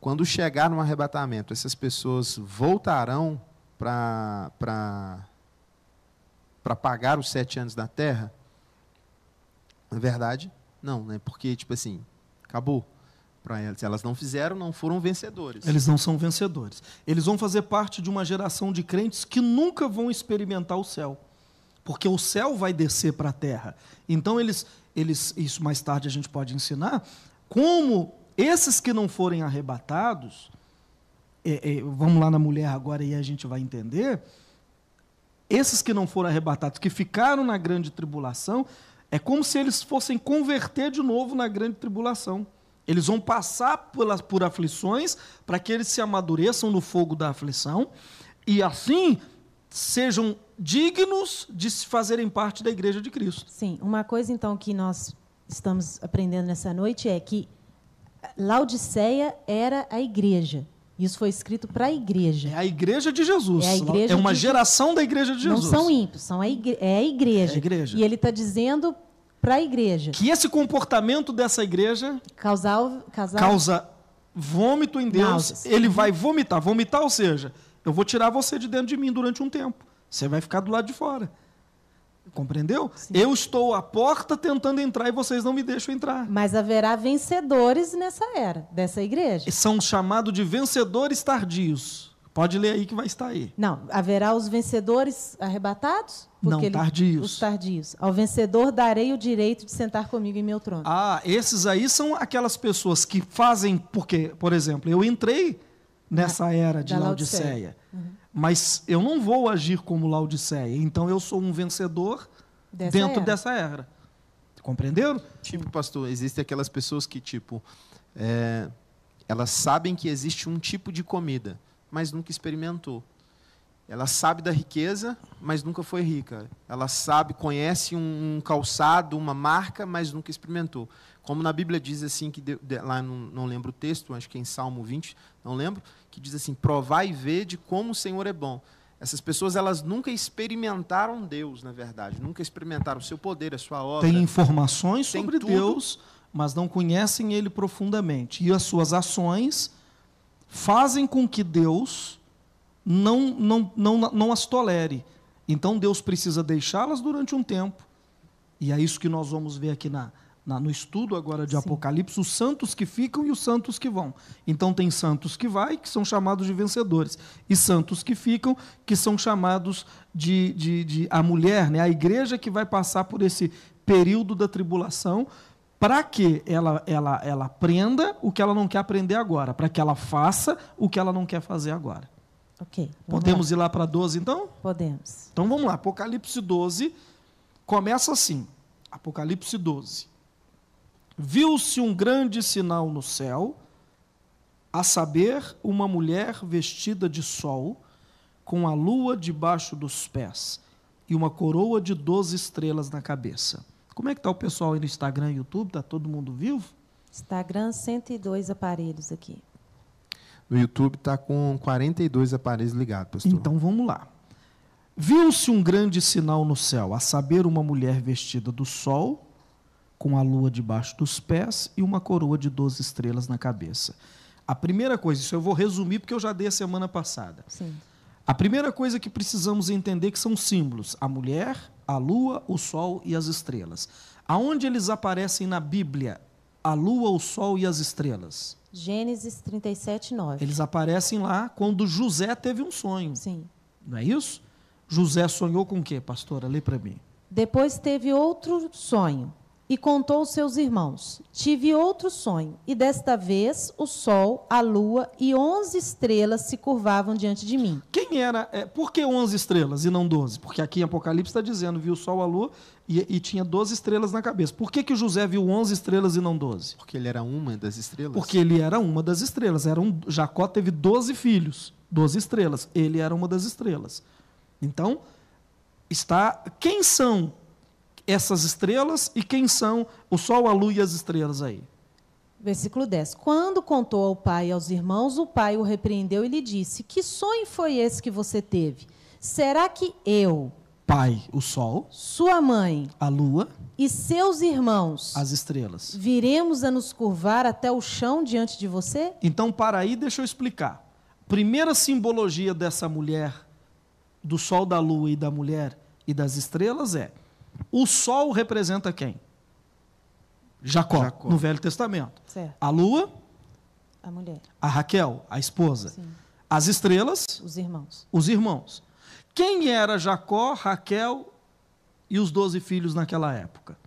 quando chegar no arrebatamento, essas pessoas voltarão para para pagar os sete anos da terra? Na verdade, não, né? Porque, tipo assim, acabou para elas. Elas não fizeram, não foram vencedores. Eles não são vencedores. Eles vão fazer parte de uma geração de crentes que nunca vão experimentar o céu. Porque o céu vai descer para a terra. Então, eles, eles, isso mais tarde a gente pode ensinar, como esses que não forem arrebatados, é, é, vamos lá na mulher agora e a gente vai entender, esses que não foram arrebatados, que ficaram na grande tribulação, é como se eles fossem converter de novo na grande tribulação. Eles vão passar por, por aflições para que eles se amadureçam no fogo da aflição e assim sejam dignos de se fazerem parte da igreja de Cristo. Sim, uma coisa então que nós estamos aprendendo nessa noite é que Laodiceia era a igreja. Isso foi escrito para a igreja. É a igreja de Jesus. É a igreja uma de- geração da igreja de Jesus. Não são ímpios, são a igre- é a igreja. É a igreja. E ele está dizendo para a igreja Que esse comportamento dessa igreja causar, causar causa vômito em Deus, Náuseas. ele vai vomitar. Vomitar, ou seja, eu vou tirar você de dentro de mim durante um tempo. Você vai ficar do lado de fora. Compreendeu? Sim. Eu estou à porta tentando entrar e vocês não me deixam entrar. Mas haverá vencedores nessa era, dessa igreja. São chamados de vencedores tardios. Pode ler aí que vai estar aí. Não, haverá os vencedores arrebatados? Não, tardios. Os tardios. Ao vencedor darei o direito de sentar comigo em meu trono. Ah, esses aí são aquelas pessoas que fazem. Porque, por exemplo, eu entrei nessa era de da Laodiceia, Laodiceia. Mas eu não vou agir como Laodiceia. Então eu sou um vencedor Dessa dentro era. dessa era. Compreenderam? Tipo, pastor, existem aquelas pessoas que, tipo, é, elas sabem que existe um tipo de comida, mas nunca experimentou. Ela sabe da riqueza, mas nunca foi rica. Ela sabe, conhece um calçado, uma marca, mas nunca experimentou. Como na Bíblia diz assim, que de, de, lá não, não, lembro o texto, acho que é em Salmo 20, não lembro, que diz assim: provai e vede como o Senhor é bom. Essas pessoas elas nunca experimentaram Deus, na verdade, nunca experimentaram o seu poder, a sua obra. Tem informações tem sobre tudo. Deus, mas não conhecem Ele profundamente. E as suas ações fazem com que Deus não, não, não, não as tolere. Então Deus precisa deixá-las durante um tempo. E é isso que nós vamos ver aqui na, na no estudo agora de Sim. Apocalipse, os santos que ficam e os santos que vão. Então tem santos que vai, que são chamados de vencedores, e santos que ficam, que são chamados de, de, de a mulher, né? a igreja que vai passar por esse período da tribulação, para que ela, ela, ela aprenda o que ela não quer aprender agora, para que ela faça o que ela não quer fazer agora. Ok. Podemos lá. ir lá para 12 então? Podemos. Então vamos lá. Apocalipse 12 começa assim. Apocalipse 12. Viu-se um grande sinal no céu, a saber, uma mulher vestida de sol, com a lua debaixo dos pés e uma coroa de doze estrelas na cabeça. Como é que está o pessoal aí no Instagram e YouTube? Está todo mundo vivo? Instagram, 102 aparelhos aqui. No YouTube está com 42 aparelhos ligados, pastor. Então vamos lá. Viu-se um grande sinal no céu, a saber, uma mulher vestida do sol, com a lua debaixo dos pés e uma coroa de 12 estrelas na cabeça. A primeira coisa, isso eu vou resumir porque eu já dei a semana passada. Sim. A primeira coisa que precisamos entender que são símbolos: a mulher, a lua, o sol e as estrelas. Aonde eles aparecem na Bíblia? A lua, o sol e as estrelas? Gênesis 37, 9. Eles aparecem lá quando José teve um sonho. Sim. Não é isso? José sonhou com o quê, pastora? Lê para mim. Depois teve outro sonho e contou aos seus irmãos: Tive outro sonho, e desta vez o sol, a lua e onze estrelas se curvavam diante de mim. Quem era? É, por que onze estrelas e não doze? Porque aqui em Apocalipse está dizendo: viu o sol, a lua e, e tinha doze estrelas na cabeça. Por que, que José viu onze estrelas e não doze? Porque ele era uma das estrelas. Porque ele era uma das estrelas. Era um, Jacó teve doze filhos, doze estrelas. Ele era uma das estrelas. Então, está. Quem são essas estrelas e quem são o sol, a lua e as estrelas aí? Versículo 10. Quando contou ao pai e aos irmãos, o pai o repreendeu e lhe disse: Que sonho foi esse que você teve? Será que eu, pai, o sol, sua mãe, a lua e seus irmãos, as estrelas, viremos a nos curvar até o chão diante de você? Então, para aí, deixa eu explicar. Primeira simbologia dessa mulher, do sol, da lua e da mulher e das estrelas é o sol representa quem? Jacó, Jacó. no Velho Testamento. Certo. A lua? A mulher. A Raquel, a esposa. Sim. As estrelas? Os irmãos. Os irmãos. Quem era Jacó, Raquel e os doze filhos naquela época?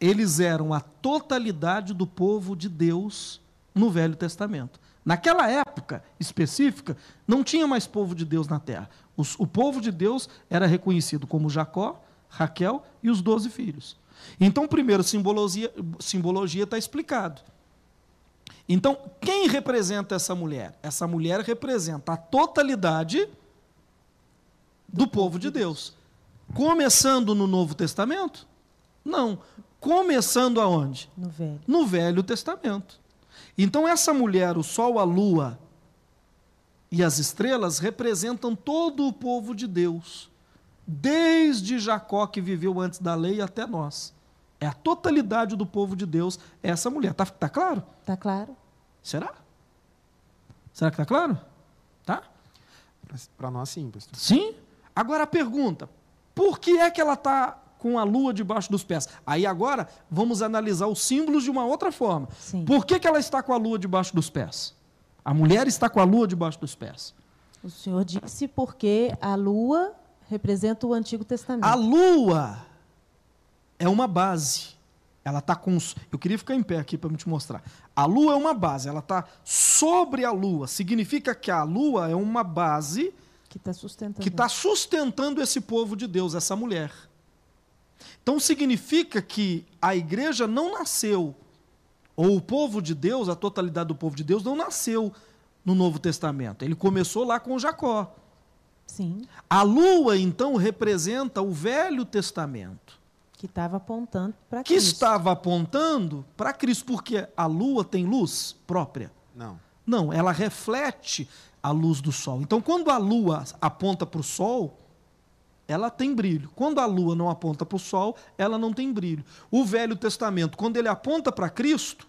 Eles eram a totalidade do povo de Deus no Velho Testamento. Naquela época específica, não tinha mais povo de Deus na terra. Os, o povo de Deus era reconhecido como Jacó, Raquel e os doze filhos. Então, primeiro, simbologia simbologia está explicado. Então, quem representa essa mulher? Essa mulher representa a totalidade do povo de Deus. Começando no Novo Testamento? Não. Começando aonde? No Velho. No Velho Testamento. Então, essa mulher, o Sol, a Lua e as estrelas, representam todo o povo de Deus desde Jacó, que viveu antes da lei, até nós. É a totalidade do povo de Deus, é essa mulher. Está tá claro? Está claro. Será? Será que está claro? Tá? Para nós, sim, pastor. Sim? Agora a pergunta: por que é que ela está com a lua debaixo dos pés? Aí agora vamos analisar os símbolos de uma outra forma. Sim. Por que, que ela está com a lua debaixo dos pés? A mulher está com a lua debaixo dos pés. O Senhor disse porque a lua representa o Antigo Testamento. A lua é uma base. Ela está com. Eu queria ficar em pé aqui para me te mostrar. A lua é uma base, ela está sobre a lua. Significa que a lua é uma base que está sustentando. tá sustentando esse povo de Deus, essa mulher. Então significa que a igreja não nasceu ou o povo de Deus, a totalidade do povo de Deus, não nasceu no Novo Testamento. Ele começou lá com Jacó. Sim. A lua, então, representa o Velho Testamento, Que estava apontando para que estava apontando para Cristo, porque a lua tem luz própria. Não. Não, ela reflete a luz do sol. Então, quando a lua aponta para o sol, ela tem brilho. Quando a lua não aponta para o sol, ela não tem brilho. O Velho Testamento, quando ele aponta para Cristo,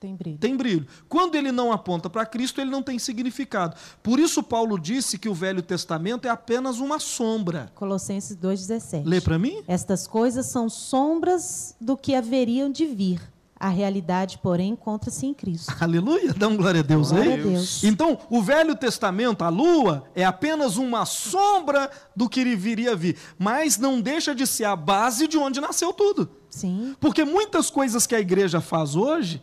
Tem brilho. tem brilho. Quando ele não aponta para Cristo, ele não tem significado. Por isso, Paulo disse que o Velho Testamento é apenas uma sombra. Colossenses 2,17. Lê para mim? Estas coisas são sombras do que haveriam de vir. A realidade, porém, encontra-se em Cristo. Aleluia, dá um glória a Deus Glória aí. a Deus. Então, o Velho Testamento, a lua, é apenas uma sombra do que viria a vir, mas não deixa de ser a base de onde nasceu tudo. Sim, Porque muitas coisas que a igreja faz hoje,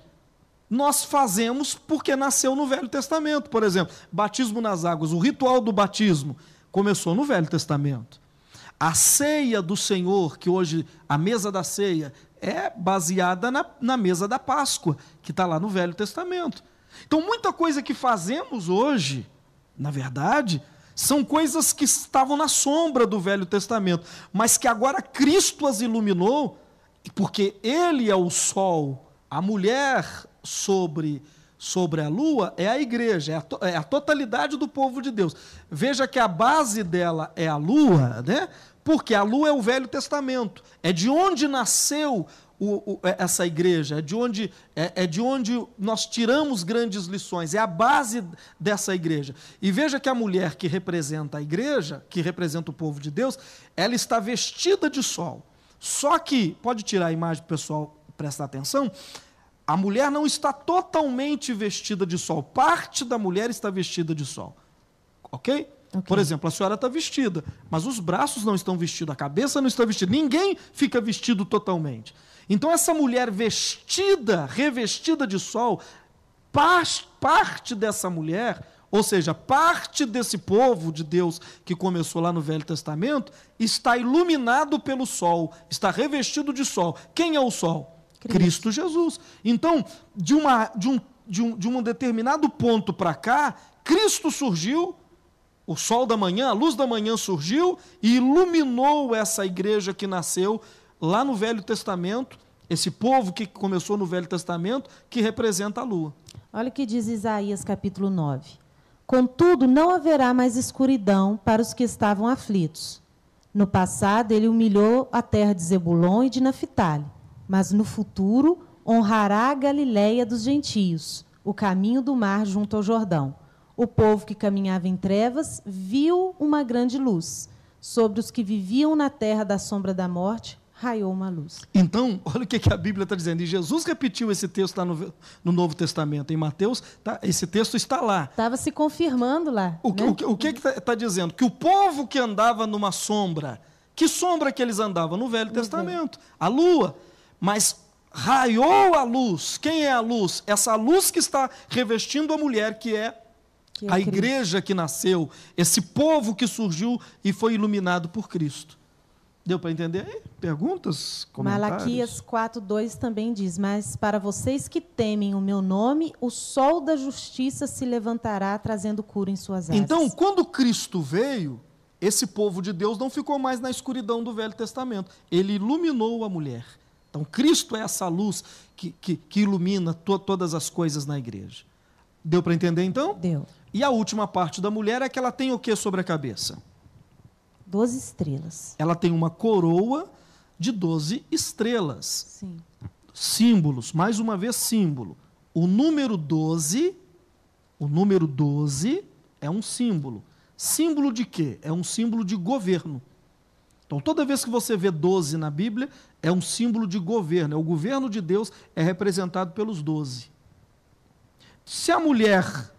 nós fazemos porque nasceu no Velho Testamento. Por exemplo, batismo nas águas, o ritual do batismo começou no Velho Testamento. A ceia do Senhor, que hoje, a mesa da ceia, é baseada na, na mesa da Páscoa, que está lá no Velho Testamento. Então, muita coisa que fazemos hoje, na verdade, são coisas que estavam na sombra do Velho Testamento, mas que agora Cristo as iluminou, porque Ele é o sol, a mulher sobre sobre a lua é a igreja, é a, to- é a totalidade do povo de Deus. Veja que a base dela é a lua, né? Porque a lua é o Velho Testamento, é de onde nasceu o- o- é- essa igreja, é de, onde, é, é de onde nós tiramos grandes lições, é a base dessa igreja. E veja que a mulher que representa a igreja, que representa o povo de Deus, ela está vestida de sol. Só que, pode tirar a imagem para o pessoal prestar atenção, a mulher não está totalmente vestida de sol. Parte da mulher está vestida de sol. Ok? Ok. Por exemplo, a senhora está vestida, mas os braços não estão vestidos, a cabeça não está vestida. Ninguém fica vestido totalmente. Então, essa mulher vestida, revestida de sol, parte dessa mulher, ou seja, parte desse povo de Deus que começou lá no Velho Testamento, está iluminado pelo sol, está revestido de sol. Quem é o sol? Cristo. Cristo Jesus. Então, de, uma, de, um, de, um, de um determinado ponto para cá, Cristo surgiu, o sol da manhã, a luz da manhã surgiu e iluminou essa igreja que nasceu lá no Velho Testamento, esse povo que começou no Velho Testamento, que representa a lua. Olha o que diz Isaías capítulo 9. Contudo, não haverá mais escuridão para os que estavam aflitos. No passado, ele humilhou a terra de Zebulon e de Naphtali, mas no futuro honrará a Galiléia dos gentios, o caminho do mar junto ao Jordão. O povo que caminhava em trevas viu uma grande luz. Sobre os que viviam na terra da sombra da morte, raiou uma luz. Então, olha o que, a Bíblia está dizendo. E Jesus repetiu esse texto lá no, no Novo Testamento. Em Mateus, tá, esse texto está lá. Estava se confirmando lá. O, que- né? o, que- o que está dizendo? Que o povo que andava numa sombra, que sombra que eles andavam? No Velho Testamento, a lua. Mas raiou a luz. Quem é a luz? Essa luz que está revestindo a mulher, que é Que é a igreja que nasceu, esse povo que surgiu e foi iluminado por Cristo. Deu para entender aí? Perguntas? Comentários? Malaquias 4:2 também diz: "Mas para vocês que temem o meu nome, o sol da justiça se levantará trazendo cura em suas asas." Então, quando Cristo veio, esse povo de Deus não ficou mais na escuridão do Velho Testamento. Ele iluminou a mulher. Então, Cristo é essa luz que, que, que ilumina to- todas as coisas na igreja. Deu para entender então? deu E a última parte da mulher é que ela tem o que sobre a cabeça? 12 estrelas. Ela tem uma coroa de 12 estrelas. Sim. símbolos, mais uma vez símbolo. O número 12, o número 12 é um símbolo. Símbolo de quê? É um símbolo de governo. Então, toda vez que você vê 12 na Bíblia, é um símbolo de governo. É o governo de Deus é representado pelos 12. Se a mulher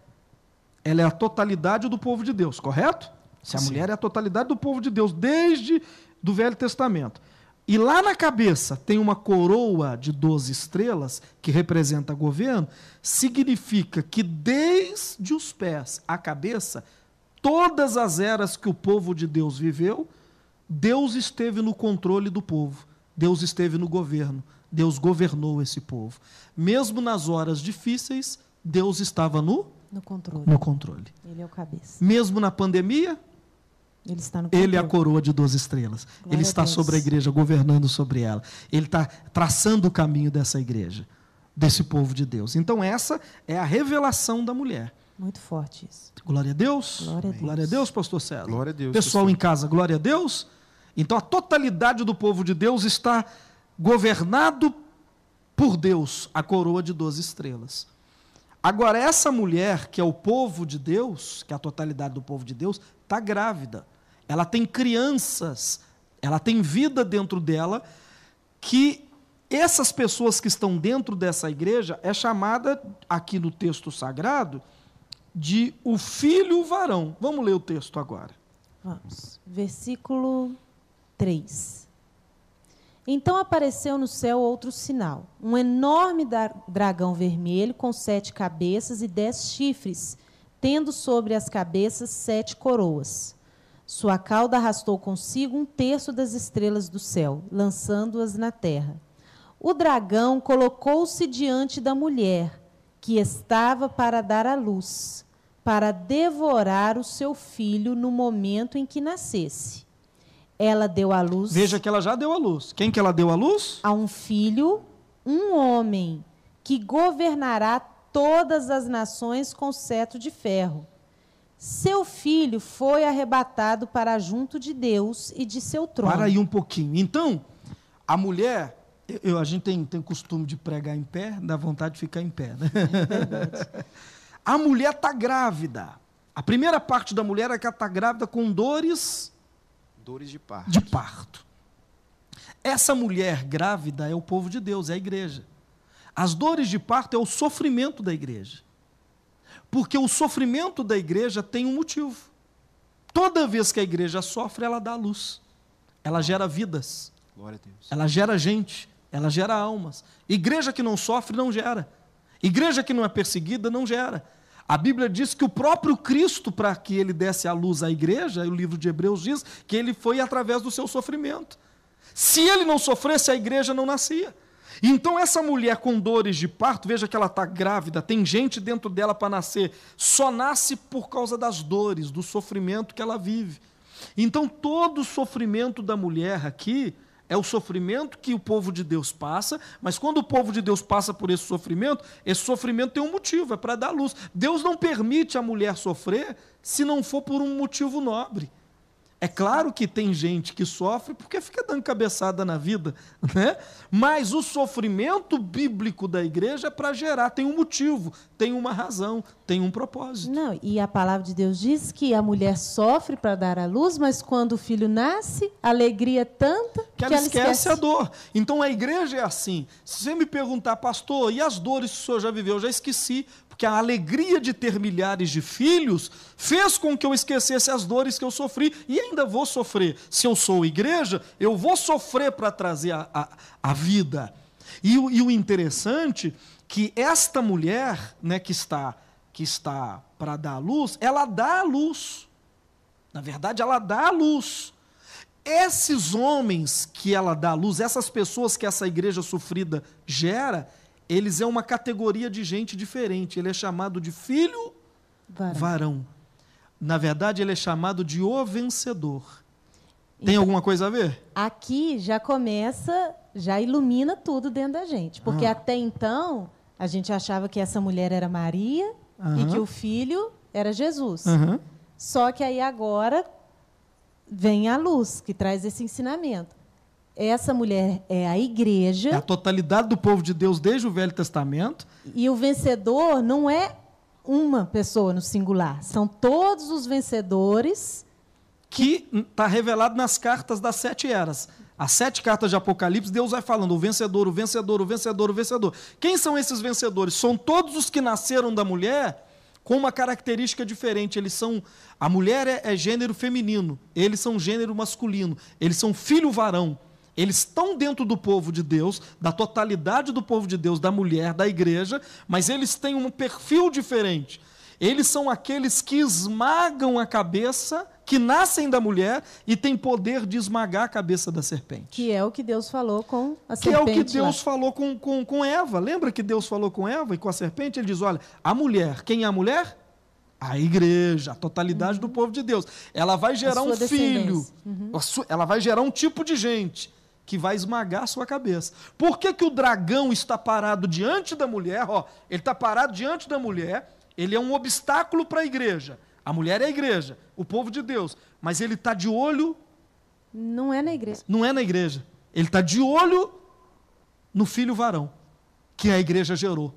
ela é a totalidade do povo de Deus, correto? Se a Sim. mulher é a totalidade do povo de Deus, desde do Velho Testamento. E lá na cabeça tem uma coroa de 12 estrelas, que representa governo, significa que desde os pés à cabeça, todas as eras que o povo de Deus viveu, Deus esteve no controle do povo, Deus esteve no governo, Deus governou esse povo. Mesmo nas horas difíceis, Deus estava no, No controle. no controle. Ele é o cabeça. Mesmo na pandemia, Ele está no. Ele é a coroa de 12 estrelas. Glória Ele a está Deus. sobre a igreja, governando sobre ela. Ele está traçando o caminho dessa igreja, desse povo de Deus. Então, essa é a revelação da mulher. Muito forte isso. Glória a Deus. Glória a Deus. Glória a Deus, pastor César. Glória a Deus. Pessoal pastor. em casa, glória a Deus. Então, a totalidade do povo de Deus está governado por Deus, a coroa de 12 estrelas. Agora, essa mulher, que é o povo de Deus, que é a totalidade do povo de Deus, está grávida. Ela tem crianças, ela tem vida dentro dela, que essas pessoas que estão dentro dessa igreja é chamada, aqui no texto sagrado, de o filho varão. Vamos ler o texto agora. Vamos. Versículo 3. Então apareceu no céu outro sinal: um enorme dragão vermelho com sete cabeças e dez chifres, tendo sobre as cabeças sete coroas. Sua cauda arrastou consigo um terço das estrelas do céu, lançando-as na terra. O dragão colocou-se diante da mulher, que estava para dar à luz, para devorar o seu filho no momento em que nascesse. Ela deu à luz Veja que ela já deu a luz. Quem que ela deu a luz? a um filho, um homem, que governará todas as nações com cetro de ferro. Seu filho foi arrebatado para junto de Deus e de seu trono. Para aí um pouquinho. Então, a mulher, eu- a gente tem, tem costume de pregar em pé, dá vontade de ficar em pé, né? a mulher está grávida. A primeira parte da mulher é que ela está grávida com dores Dores de parto. de parto. Essa mulher grávida é o povo de Deus, é a igreja. As dores de parto é o sofrimento da igreja. Porque o sofrimento da igreja tem um motivo. Toda vez que a igreja sofre, ela dá luz. Ela gera vidas. Glória a Deus. Ela gera gente, ela gera almas. Igreja que não sofre não gera. Igreja que não é perseguida não gera. A Bíblia diz que o próprio Cristo, para que ele desse a luz à igreja, o livro de Hebreus diz que ele foi através do seu sofrimento. Se ele não sofresse, a igreja não nascia. Então, essa mulher com dores de parto, veja que ela está grávida, tem gente dentro dela para nascer, só nasce por causa das dores, do sofrimento que ela vive. Então, todo o sofrimento da mulher aqui é o sofrimento que o povo de Deus passa, mas quando o povo de Deus passa por esse sofrimento, esse sofrimento tem um motivo, é para dar luz. Deus não permite a mulher sofrer se não for por um motivo nobre. É claro que tem gente que sofre porque fica dando cabeçada na vida, né? Mas o sofrimento bíblico da igreja é para gerar, tem um motivo, tem uma razão, tem um propósito. Não, e a palavra de Deus diz que a mulher sofre para dar à luz, mas quando o filho nasce, a alegria é tanta que ela, esquece, a dor. Então a igreja é assim. Se você me perguntar, pastor, e as dores que o senhor já viveu? Eu já esqueci, porque a alegria de ter milhares de filhos fez com que eu esquecesse as dores que eu sofri e ainda vou sofrer. Se eu sou igreja, eu vou sofrer para trazer a, a, a vida. E, o- e o interessante que esta mulher, né, que está que está para dar a luz, ela dá a luz. Na verdade, ela dá a luz. Esses homens que ela dá à luz, essas pessoas que essa igreja sofrida gera, eles é uma categoria de gente diferente. Ele é chamado de filho Varão. varão. Na verdade, ele é chamado de o vencedor. Tem Então- alguma coisa a ver? Aqui já começa, já ilumina tudo dentro da gente. Porque Ah. até então, a gente achava que essa mulher era Maria e que o filho era Jesus. Só que aí agora vem a luz, que traz esse ensinamento. Essa mulher é a igreja É a totalidade do povo de Deus desde o Velho Testamento. e o vencedor não é uma pessoa no singular, são todos os vencedores. que está revelado nas cartas das sete eras. As sete cartas de Apocalipse, Deus vai falando o vencedor, o vencedor, o vencedor, o vencedor. Quem são esses vencedores? São todos os que nasceram da mulher com uma característica diferente. Eles são. A mulher é, é gênero feminino, eles são gênero masculino, eles são filho varão. Eles estão dentro do povo de Deus, da totalidade do povo de Deus, da mulher, da igreja, mas eles têm um perfil diferente. Eles são aqueles que esmagam a cabeça que nascem da mulher e têm poder de esmagar a cabeça da serpente. Que é o que Deus falou com a Que é o serpente que Deus lá. falou com, com, com Eva. Lembra que Deus falou com Eva e com a serpente? Ele diz: olha, a mulher, quem é a mulher? A igreja, a totalidade do povo de Deus. Ela vai gerar Uhum. um filho. Uhum. Ela vai gerar um tipo de gente que vai esmagar a sua cabeça. Por que, que o dragão está parado diante da mulher? Ó, ele está parado diante da mulher, ele é um obstáculo para a igreja. A mulher é a igreja, o povo de Deus. Mas ele está de olho Não é na igreja. não é na igreja. Ele está de olho no filho varão, que a igreja gerou.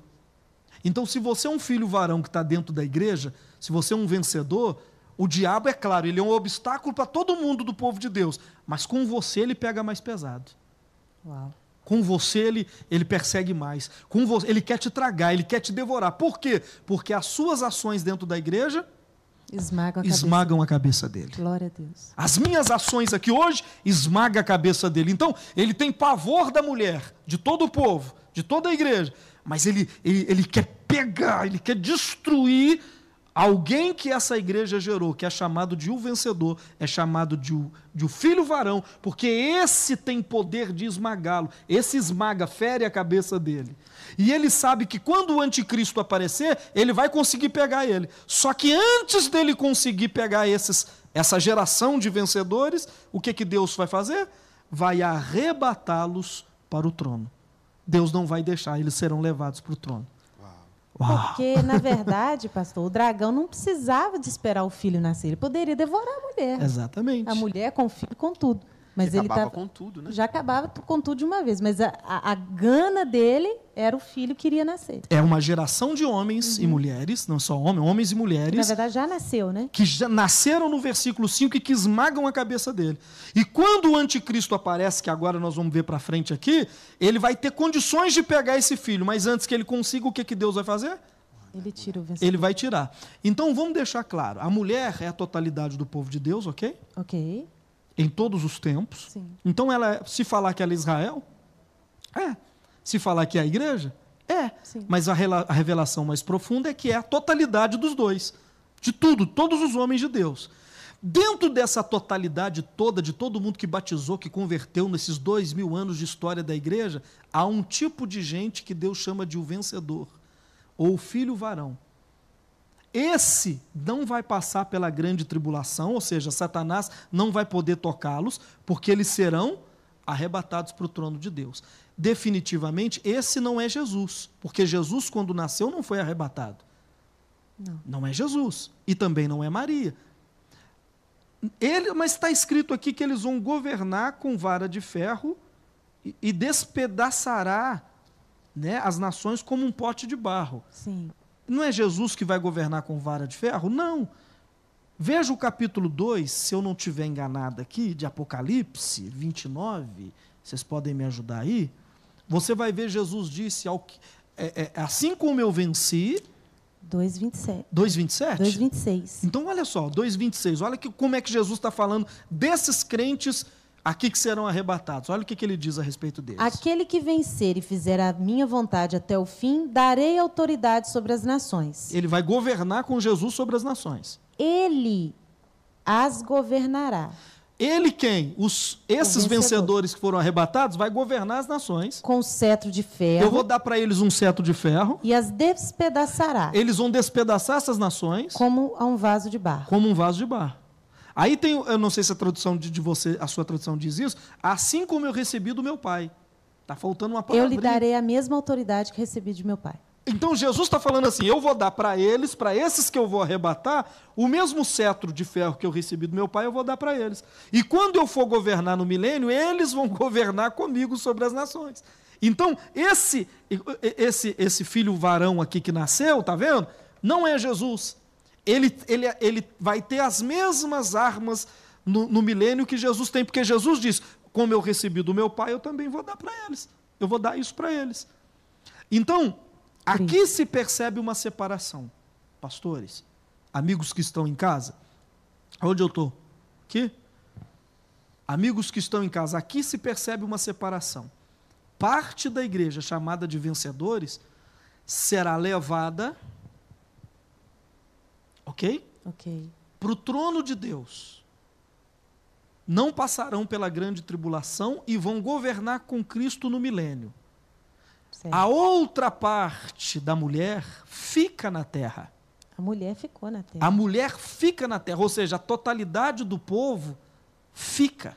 Então, se você é um filho varão que está dentro da igreja, se você é um vencedor, o diabo, é claro, ele é um obstáculo para todo mundo do povo de Deus. Mas com você ele pega mais pesado. Uau. Com você ele, ele persegue mais. Com você, ele quer te tragar, ele quer te devorar. Por quê? Porque as suas ações dentro da igreja Esmaga a cabeça. esmagam a cabeça dele. Glória a Deus. As minhas ações aqui hoje esmaga a cabeça dele. Então, ele tem pavor da mulher, de todo o povo, de toda a igreja. Mas ele, ele, ele quer pegar, ele quer destruir alguém que essa igreja gerou, que é chamado de o vencedor, é chamado de o, de filho varão, porque esse tem poder de esmagá-lo. Esse esmaga, fere a cabeça dele. E ele sabe que quando o anticristo aparecer, ele vai conseguir pegar ele. Só que antes dele conseguir pegar esses, essa geração de vencedores, o que, que Deus vai fazer? Vai arrebatá-los para o trono. Deus não vai deixar, eles serão levados para o trono. Uau. Porque, na verdade, pastor, o dragão não precisava de esperar o filho nascer. Ele poderia devorar a mulher. Exatamente. A mulher com o filho, com tudo. Mas Ele acabava tá- com tudo, né? já acabava com tudo de uma vez. Mas a, a- a gana dele era o filho que iria nascer. É uma geração de homens e mulheres, não só homens, homens e Que, na mulheres, verdade, já nasceu, né? que já nasceram no versículo 5 e que esmagam a cabeça dele. E quando o anticristo aparece, que agora nós vamos ver para frente aqui, ele vai ter condições de pegar esse filho, mas antes que ele consiga, o que, que Deus vai fazer? Ele tira o vencedor. Ele vai tirar. Então vamos deixar claro: a mulher é a totalidade do povo de Deus, ok? Ok, Em todos os tempos. sim. Então, ela, é- se falar que ela é Israel, é. Se falar que é a igreja, é. Sim. Mas a, a revelação mais profunda é que é a totalidade dos dois. De tudo, todos os homens de Deus. Dentro dessa totalidade toda, de todo mundo que batizou, que converteu nesses dois mil anos de história da igreja, há um tipo de gente que Deus chama de o vencedor, ou o filho varão. Esse não vai passar pela grande tribulação, ou seja, Satanás não vai poder tocá-los, porque eles serão arrebatados para o trono de Deus. Definitivamente, esse não é Jesus, porque Jesus, quando nasceu, não foi arrebatado. Não. Não é Jesus. E também não é Maria. Ele, mas está escrito aqui que eles vão governar com vara de ferro e, e despedaçará né, as nações como um pote de barro. Sim. Não é Jesus que vai governar com vara de ferro? Não. Veja o capítulo 2, se eu não estiver enganado aqui, de Apocalipse 29, vocês podem me ajudar aí. Você vai ver Jesus disse, ao, que- é, é, assim como eu venci, 2,27. 2,27? 2,26. Então, olha só, 2,26. Olha que, como é que Jesus está falando desses crentes aqui que serão arrebatados. Olha o que, que ele diz a respeito deles. Aquele que vencer e fizer a minha vontade até o fim, darei autoridade sobre as nações. Ele vai governar com Jesus sobre as nações. Ele as governará Ele quem? Os, esses vencedor. vencedores que foram arrebatados vai governar as nações. com cetro de ferro Eu vou dar para eles um cetro de ferro. e as despedaçará Eles vão despedaçar essas nações como a um vaso de barro. como um vaso de barro. Aí tem, eu não sei se a tradução de, de você, a sua tradução diz isso, assim como eu recebi do meu pai. Está faltando uma Eu palavra. lhe darei a mesma autoridade que recebi de meu pai. Então Jesus está falando assim: eu vou dar para eles, para esses que eu vou arrebatar, o mesmo cetro de ferro que eu recebi do meu pai, eu vou dar para eles. E quando eu for governar no milênio, eles vão governar comigo sobre as nações. Então, esse, esse, esse filho varão aqui que nasceu, tá vendo? Não é Jesus. Ele, ele, ele vai ter as mesmas armas no, no milênio que Jesus tem, porque Jesus diz: como eu recebi do meu pai, eu também vou dar para eles. Eu vou dar isso para eles. Então, aqui se percebe uma separação. Pastores, amigos que estão em casa, onde eu estou? Aqui? Amigos que estão em casa, aqui se percebe uma separação. Parte da igreja, chamada de vencedores, será levada, ok? Ok. Para o trono de Deus. não passarão pela grande tribulação e vão governar com Cristo no milênio. Certo. A outra parte da mulher fica na terra. A mulher ficou na terra. A mulher fica na terra, ou seja, a totalidade do povo fica.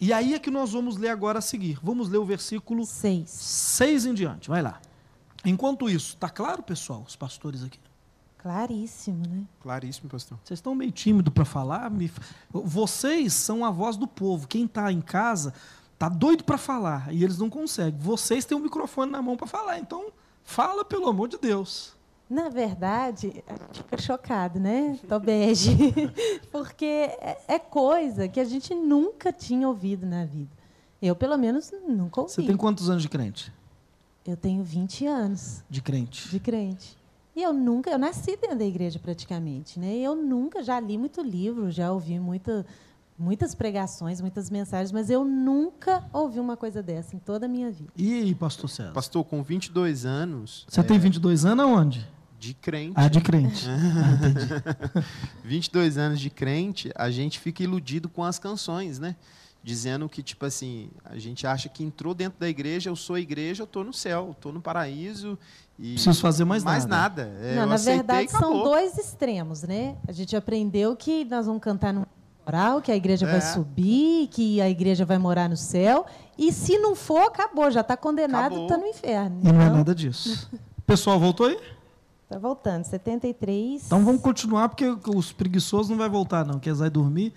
E aí é que nós vamos ler agora a seguir. Vamos ler o versículo Seis. 6 em diante. Vai lá. Enquanto isso, tá claro, pessoal, os pastores aqui? Claríssimo, né? Claríssimo, pastor. Vocês estão meio tímidos para falar? Me- Vocês são a voz do povo. Quem está em casa tá doido para falar e eles não conseguem. Vocês têm o microfone na mão para falar. Então, fala pelo amor de Deus. Na verdade, fica chocado, né? Tô bege. Porque é, é coisa que a gente nunca tinha ouvido na vida. Eu, pelo menos, nunca ouvi. Você tem quantos anos de crente? Eu tenho 20 anos De crente. de crente. E eu nunca, eu nasci dentro da igreja praticamente, né? Eu nunca, já li muito livro, já ouvi muita, muitas pregações, muitas mensagens, mas eu nunca ouvi uma coisa dessa em toda a minha vida. E aí, pastor César? Pastor, com 22 anos. Você é, tem 22 anos aonde? De crente. Ah, de crente. Ah, entendi. 22 anos de crente, a gente fica iludido com as canções, né? Dizendo que, tipo assim, a gente acha que entrou dentro da igreja, eu sou a igreja, eu tô no céu, eu tô no paraíso. E Preciso fazer mais mais nada. nada. É, Não, na verdade, são dois extremos, né? A gente aprendeu que nós vamos cantar no oral, que a igreja vai É. subir, que a igreja vai morar no céu. E se não for, acabou, já está condenado, está no inferno. E não é Então, nada disso. Pessoal, voltou aí? Tá voltando, 73. Então vamos continuar, porque os preguiçosos não vai voltar, não, que eles vão dormir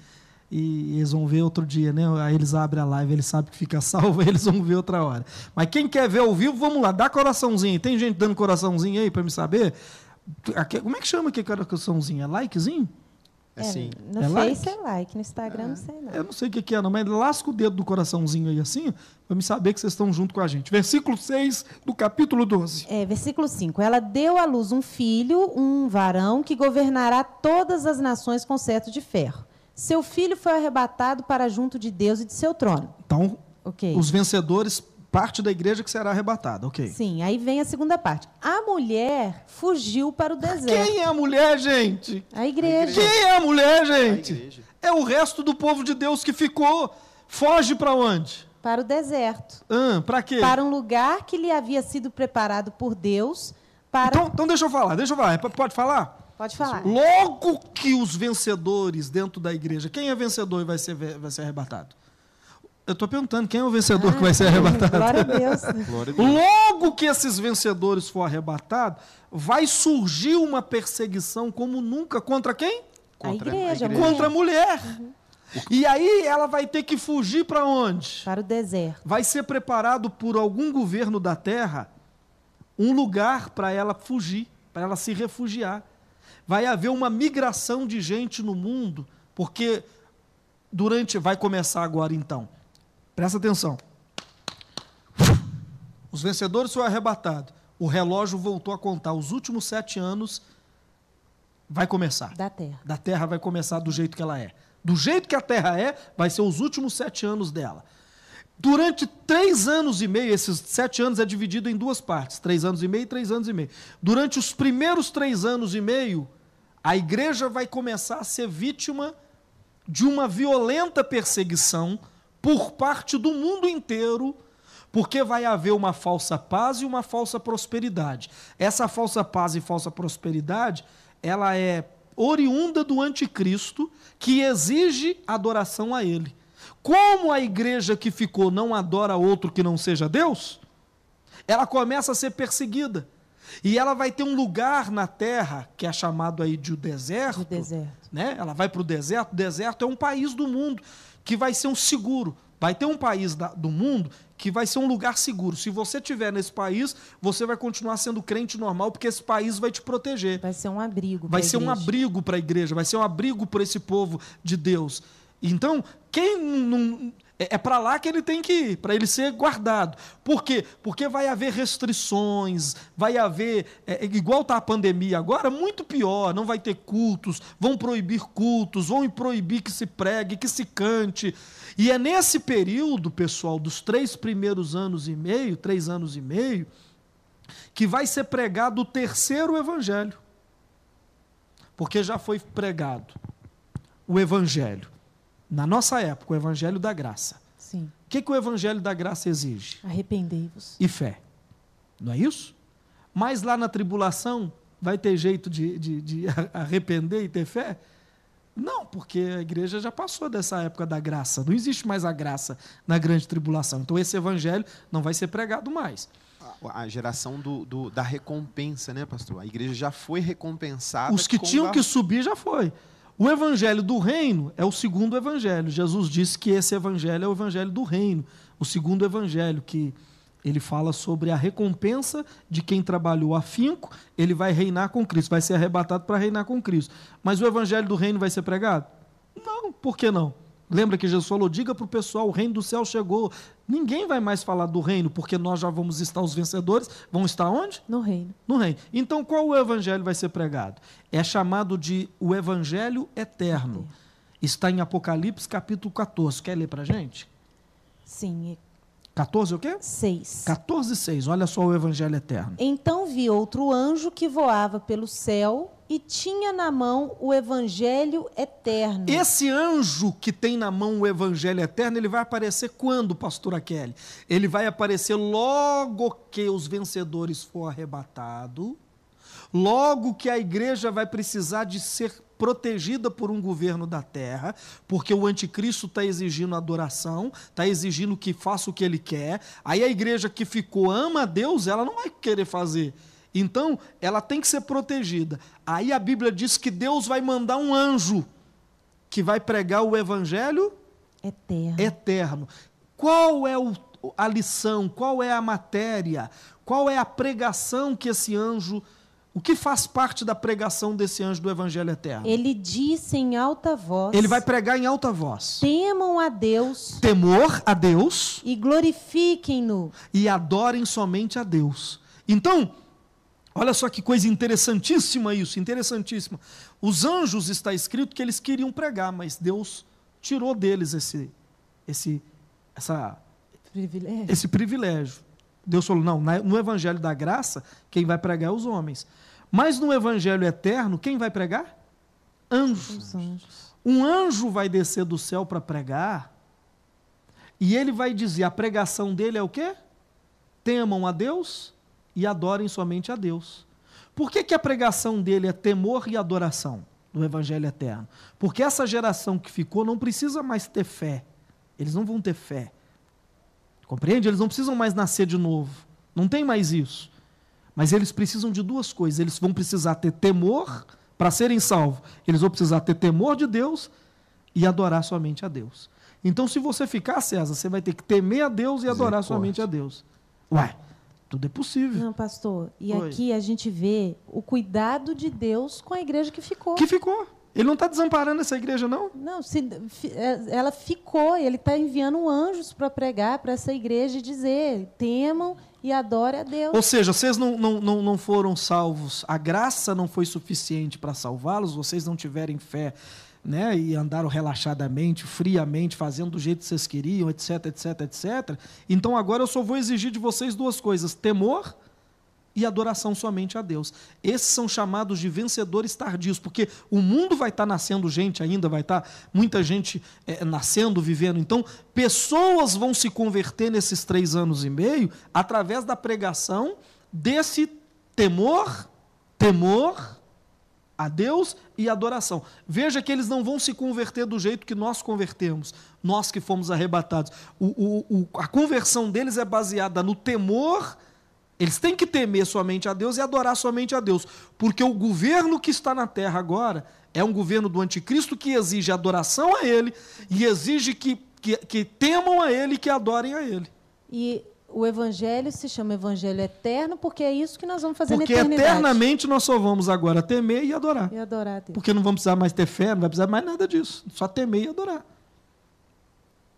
e eles vão ver outro dia, né? Aí eles abrem a live, eles sabem que fica salvo, aí eles vão ver outra hora. Mas quem quer ver ao vivo, vamos lá, dá coraçãozinho. Tem gente dando coraçãozinho aí para me saber? Aqui- como é que chama aquele coraçãozinho? É likezinho? É Assim, no é Face like? é like, no Instagram não sei não. Eu não sei o que, é, não, mas lasca o dedo do coraçãozinho aí assim, para me saber que vocês estão junto com a gente. Versículo 6 do capítulo 12. É, versículo 5. Ela deu à luz um filho, um varão, que governará todas as nações com cetro de ferro. Seu filho foi arrebatado para junto de Deus e de seu trono. Então, Ok. os vencedores, parte da igreja que será arrebatada, ok. Sim, aí vem a segunda parte. A mulher fugiu para o deserto. Quem é a mulher, gente? A igreja. Quem é a mulher, a gente? igreja. É o resto do povo de Deus que ficou. Foge para onde? Para o deserto. Ah, para quê? Para um lugar que lhe havia sido preparado por Deus para. Então, então deixa eu falar, deixa eu falar. É Pode falar? Pode falar. Logo que os vencedores dentro da igreja, quem é vencedor e vai ser, vai ser arrebatado? Eu estou perguntando, quem é o vencedor que vai ser arrebatado? Glória a Deus. Glória a Deus. Logo que esses vencedores for arrebatados, vai surgir uma perseguição como nunca contra quem? A Contra a igreja. a igreja. Contra a mulher. E aí ela vai ter que fugir para onde? Para o deserto. Vai ser preparado por algum governo da terra um lugar para ela fugir, para ela se refugiar. Vai haver uma migração de gente no mundo, porque durante vai começar agora então. Presta atenção. Os vencedores foram arrebatados. O relógio voltou a contar. Os últimos sete anos vai começar Da terra. da Terra vai começar do jeito que ela é. Do jeito que a Terra é, vai ser os últimos sete anos dela. Durante três anos e meio, esses sete anos é dividido em duas partes: três anos e meio e três anos e meio. Durante os primeiros três anos e meio, a igreja vai começar a ser vítima de uma violenta perseguição por parte do mundo inteiro, porque vai haver uma falsa paz e uma falsa prosperidade. Essa falsa paz e falsa prosperidade, ela é oriunda do anticristo, que exige adoração a ele. Como a igreja que ficou não adora outro que não seja Deus, ela começa a ser perseguida. E ela vai ter um lugar na terra, que é chamado aí de o deserto, Do deserto. né? Ela vai para o deserto. O deserto é um país do mundo que vai ser um seguro. Vai ter um país da- do mundo que vai ser um lugar seguro. Se você estiver nesse país, você vai continuar sendo crente normal, porque esse país vai te proteger. Vai ser um abrigo. Vai ser um igreja. abrigo para a igreja, vai ser um abrigo para esse povo de Deus. Então, quem não. É, para lá que ele tem que ir, para ele ser guardado. Por quê? Porque vai haver restrições, vai haver. é, igual está a pandemia agora, muito pior. Não vai ter cultos, vão proibir cultos, vão proibir que se pregue, que se cante. E é nesse período, pessoal, dos três primeiros anos e meio, três anos e meio, que vai ser pregado o terceiro evangelho porque já foi pregado o evangelho. Na nossa época, o evangelho da graça. Sim. O que, que o evangelho da graça exige? Arrependei-vos. E fé. Não é isso? Mas lá na tribulação, vai ter jeito de, de, de arrepender e ter fé? Não, porque a igreja já passou dessa época da graça. Não existe mais a graça na grande tribulação. Então esse evangelho não vai ser pregado mais. A, a geração do, do- da recompensa, né, pastor? A igreja já foi recompensada. Os que tinham a- que subir já foi. O evangelho do reino é o segundo evangelho. Jesus disse que esse evangelho é o evangelho do reino, o segundo evangelho que ele fala sobre a recompensa de quem trabalhou afinco, ele vai reinar com Cristo, vai ser arrebatado para reinar com Cristo. Mas o evangelho do reino vai ser pregado? Não, por que não? Lembra que Jesus falou: diga para o pessoal, o reino do céu chegou. Ninguém vai mais falar do reino, porque nós já vamos estar os vencedores. Vão estar onde? No reino. no reino. Então, qual o evangelho vai ser pregado? É chamado de o evangelho eterno. Está em Apocalipse capítulo 14. Quer ler para gente? Sim. 14 o quê? 6. 14, 6. Olha só o evangelho eterno. Então vi outro anjo que voava pelo céu e tinha na mão o evangelho eterno. Esse anjo que tem na mão o evangelho eterno, ele vai aparecer quando, pastora Kelly? Ele vai aparecer logo que os vencedores for arrebatado, logo que a igreja vai precisar de ser protegida por um governo da terra, porque o anticristo está exigindo adoração, está exigindo que faça o que ele quer. Aí a igreja que ficou ama a Deus, ela não vai querer fazer. Então, ela tem que ser protegida. Aí a Bíblia diz que Deus vai mandar um anjo que vai pregar o evangelho Eterno. eterno. Qual é o- a lição? Qual é a matéria? Qual é a pregação que esse anjo. O que faz parte da pregação desse anjo do evangelho eterno? Ele disse em alta voz: Ele vai pregar em alta voz. Temam a Deus Temor a Deus e glorifiquem-no. e adorem somente a Deus. Então, olha só que coisa interessantíssima isso, interessantíssima. Os anjos está escrito que eles queriam pregar, mas Deus tirou deles esse esse essa Privilégio. esse privilégio. Deus falou: não, no evangelho da graça, quem vai pregar é os homens. Mas no evangelho eterno, quem vai pregar? Anjos. Os anjos. Um anjo vai descer do céu para pregar, e ele vai dizer: a pregação dele é o quê? Temam a Deus e adorem somente a Deus. Por que, que a pregação dele é temor e adoração no Evangelho Eterno? Porque essa geração que ficou não precisa mais ter fé. Eles não vão ter fé. Compreende? Eles não precisam mais nascer de novo. Não tem mais isso. Mas eles precisam de duas coisas. Eles vão precisar ter temor para serem salvos. Eles vão precisar ter temor de Deus e adorar somente a Deus. Então, se você ficar, César, você vai ter que temer a Deus e adorar somente a Deus. Ué, tudo é possível. Não, pastor. E Oi. aqui a gente vê o cuidado de Deus com a igreja que ficou. Que ficou. Ele não está desamparando essa igreja, não? Não, se, é, ela ficou, ele está enviando anjos para pregar para essa igreja e dizer: temam e adorem a Deus. Ou seja, vocês não, não, não, não foram salvos, a graça não foi suficiente para salvá-los, vocês não tiverem fé né, e andaram relaxadamente, friamente, fazendo do jeito que vocês queriam, etc, etc, etc. Então agora eu só vou exigir de vocês duas coisas: temor e adoração somente a Deus. Esses são chamados de vencedores tardios, porque o mundo vai estar nascendo gente ainda, vai estar muita gente eh, nascendo, vivendo. Então, pessoas vão se converter nesses três anos e meio através da pregação desse temor, temor a Deus e adoração. Veja que eles não vão se converter do jeito que nós convertemos, nós que fomos arrebatados. O- o- o- a conversão deles é baseada no temor. Eles têm que temer somente a Deus e adorar somente a Deus, porque o governo que está na terra agora é um governo do anticristo que exige adoração a ele e exige que, que, que temam a ele e que adorem a ele. E o evangelho se chama evangelho eterno porque é isso que nós vamos fazer Porque na eternidade. eternamente nós só vamos agora temer e adorar. E adorar a Deus. Porque não vamos precisar mais ter fé, não vai precisar mais nada disso. Só temer e adorar.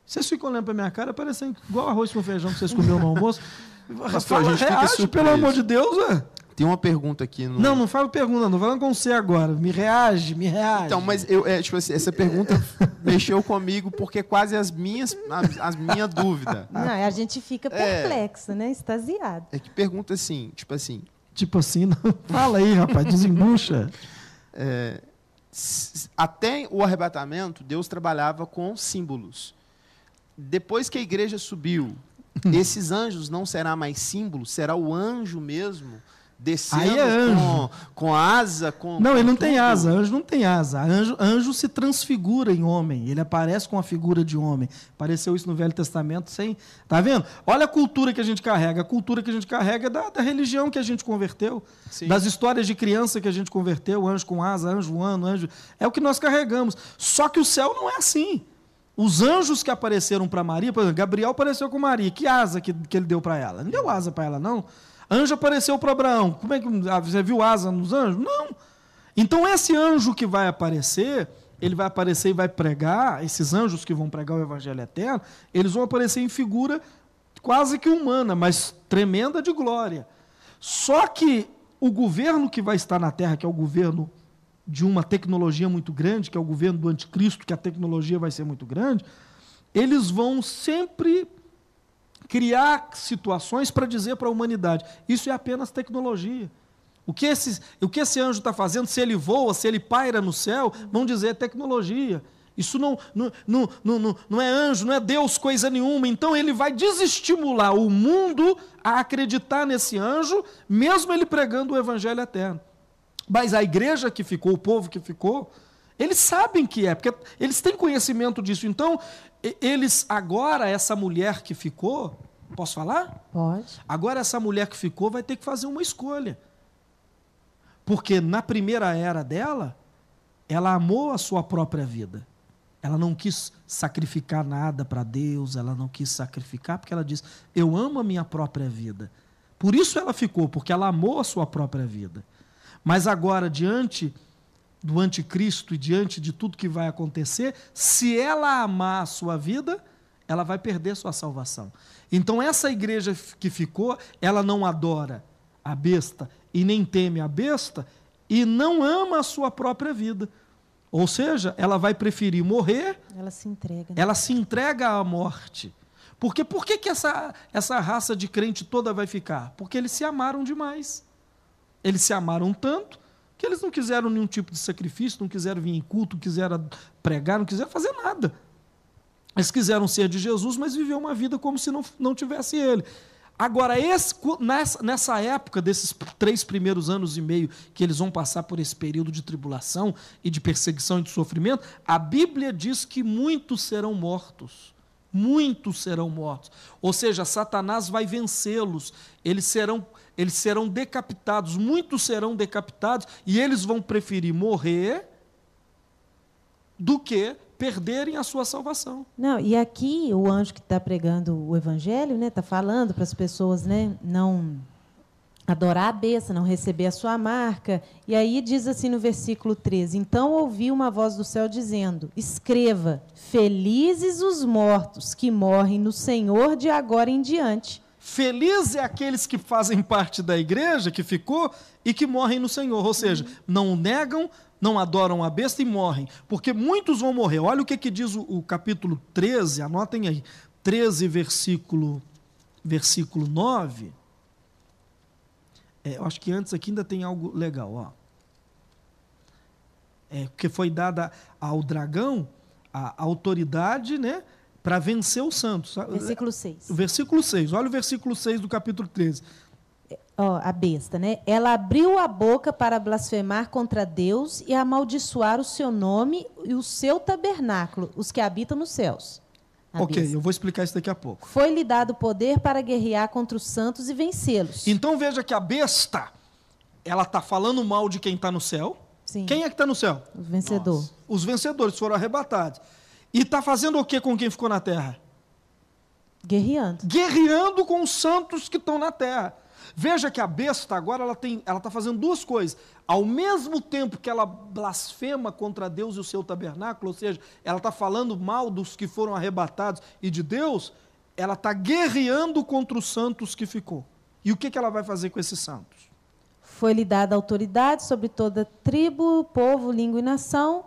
Vocês ficam olhando para minha cara, parecendo igual arroz com feijão que vocês comeram no almoço. Pastor, a Fala, gente fica reage, pelo amor de Deus, ué. Tem uma pergunta aqui no. Não, não fala pergunta, não falando com você agora. Me reage, me reage. Então, mas eu, é, tipo assim, essa pergunta mexeu comigo porque quase as minhas, as, as minha dúvida. Não, a gente fica É. perplexa, né? Extasiado. É que pergunta assim, tipo assim, Tipo assim, não. Fala aí, rapaz, desembucha. s- até o arrebatamento, Deus trabalhava com símbolos. Depois que a igreja subiu, esses anjos não será mais símbolo, será o anjo mesmo descendo Aí é anjo. Com, com asa, com Não, com ele não tem tudo. asa, anjo não tem asa. Anjo, anjo se transfigura em homem, ele aparece com a figura de homem. Apareceu isso no Velho Testamento sem. Tá vendo? Olha a cultura que a gente carrega. A cultura que a gente carrega é da, da religião que a gente converteu, Sim. das histórias de criança que a gente converteu, anjo com asa, anjo voando, anjo. É o que nós carregamos. Só que o céu não é assim. Os anjos que apareceram para Maria, por exemplo, Gabriel apareceu com Maria. Que asa que, que ele deu para ela? Não deu asa para ela, não. Anjo apareceu para Abraão. Como é que ah, você viu asa nos anjos? Não. Então esse anjo que vai aparecer, ele vai aparecer e vai pregar, esses anjos que vão pregar o evangelho eterno, eles vão aparecer em figura quase que humana, mas tremenda de glória. Só que o governo que vai estar na terra, que é o governo de uma tecnologia muito grande, que é o governo do anticristo, que a tecnologia vai ser muito grande, eles vão sempre criar situações para dizer para a humanidade: isso é apenas tecnologia. O que, esse, o que esse anjo está fazendo, se ele voa, se ele paira no céu, vão dizer é tecnologia. Isso não, não, não, não, não, não é anjo, não é Deus, coisa nenhuma. Então ele vai desestimular o mundo a acreditar nesse anjo, mesmo ele pregando o evangelho eterno. Mas a igreja que ficou, o povo que ficou, eles sabem que é, porque eles têm conhecimento disso. Então, eles, agora, essa mulher que ficou, posso falar? Pode. Agora, essa mulher que ficou vai ter que fazer uma escolha. Porque na primeira era dela, ela amou a sua própria vida. Ela não quis sacrificar nada para Deus, ela não quis sacrificar, porque ela disse: Eu amo a minha própria vida. Por isso ela ficou, porque ela amou a sua própria vida. Mas agora, diante do anticristo e diante de tudo que vai acontecer, se ela amar a sua vida, ela vai perder sua salvação. Então, essa igreja que ficou, ela não adora a besta e nem teme a besta e não ama a sua própria vida. Ou seja, ela vai preferir morrer Ela se entrega. né? ela se entrega à morte. Porque por que, que essa, essa raça de crente toda vai ficar? Porque eles se amaram demais. Eles se amaram tanto que eles não quiseram nenhum tipo de sacrifício, não quiseram vir em culto, não quiseram pregar, não quiseram fazer nada. Eles quiseram ser de Jesus, mas viver uma vida como se não, não tivesse ele. Agora, esse, nessa, nessa época, desses três primeiros anos e meio que eles vão passar por esse período de tribulação e de perseguição e de sofrimento, a Bíblia diz que muitos serão mortos. Muitos serão mortos. Ou seja, Satanás vai vencê-los. Eles serão, eles serão decapitados. Muitos serão decapitados e eles vão preferir morrer do que perderem a sua salvação. Não, e aqui o anjo que está pregando o evangelho, né, está falando para as pessoas, né, não adorar a besta, não receber a sua marca. E aí diz assim no versículo 13: Então ouvi uma voz do céu dizendo: Escreva: Felizes os mortos que morrem no Senhor de agora em diante. Feliz é aqueles que fazem parte da igreja, que ficou, e que morrem no Senhor. Ou seja, não negam, não adoram a besta e morrem. Porque muitos vão morrer. Olha o que, que diz o, o capítulo 13, anotem aí. 13, versículo, versículo 9. É, eu acho que antes aqui ainda tem algo legal. Ó. É, porque foi dada ao dragão a autoridade né, para vencer os santos. Versículo 6. O versículo 6, olha o versículo 6 do capítulo 13. Ó, a besta, né? Ela abriu a boca para blasfemar contra Deus e amaldiçoar o seu nome e o seu tabernáculo, os que habitam nos céus. A ok, besta. eu vou explicar isso daqui a pouco. Foi-lhe dado poder para guerrear contra os santos e vencê-los. Então veja que a besta, ela está falando mal de quem está no céu. Sim. Quem é que está no céu? O vencedor. Nós. Os vencedores foram arrebatados. E está fazendo o que com quem ficou na terra? Guerreando. Guerreando com os santos que estão na terra. Veja que a besta agora ela tem, ela está fazendo duas coisas. Ao mesmo tempo que ela blasfema contra Deus e o seu tabernáculo, ou seja, ela está falando mal dos que foram arrebatados e de Deus, ela está guerreando contra os santos que ficou. E o que, que ela vai fazer com esses santos? Foi-lhe dada autoridade sobre toda tribo, povo, língua e nação,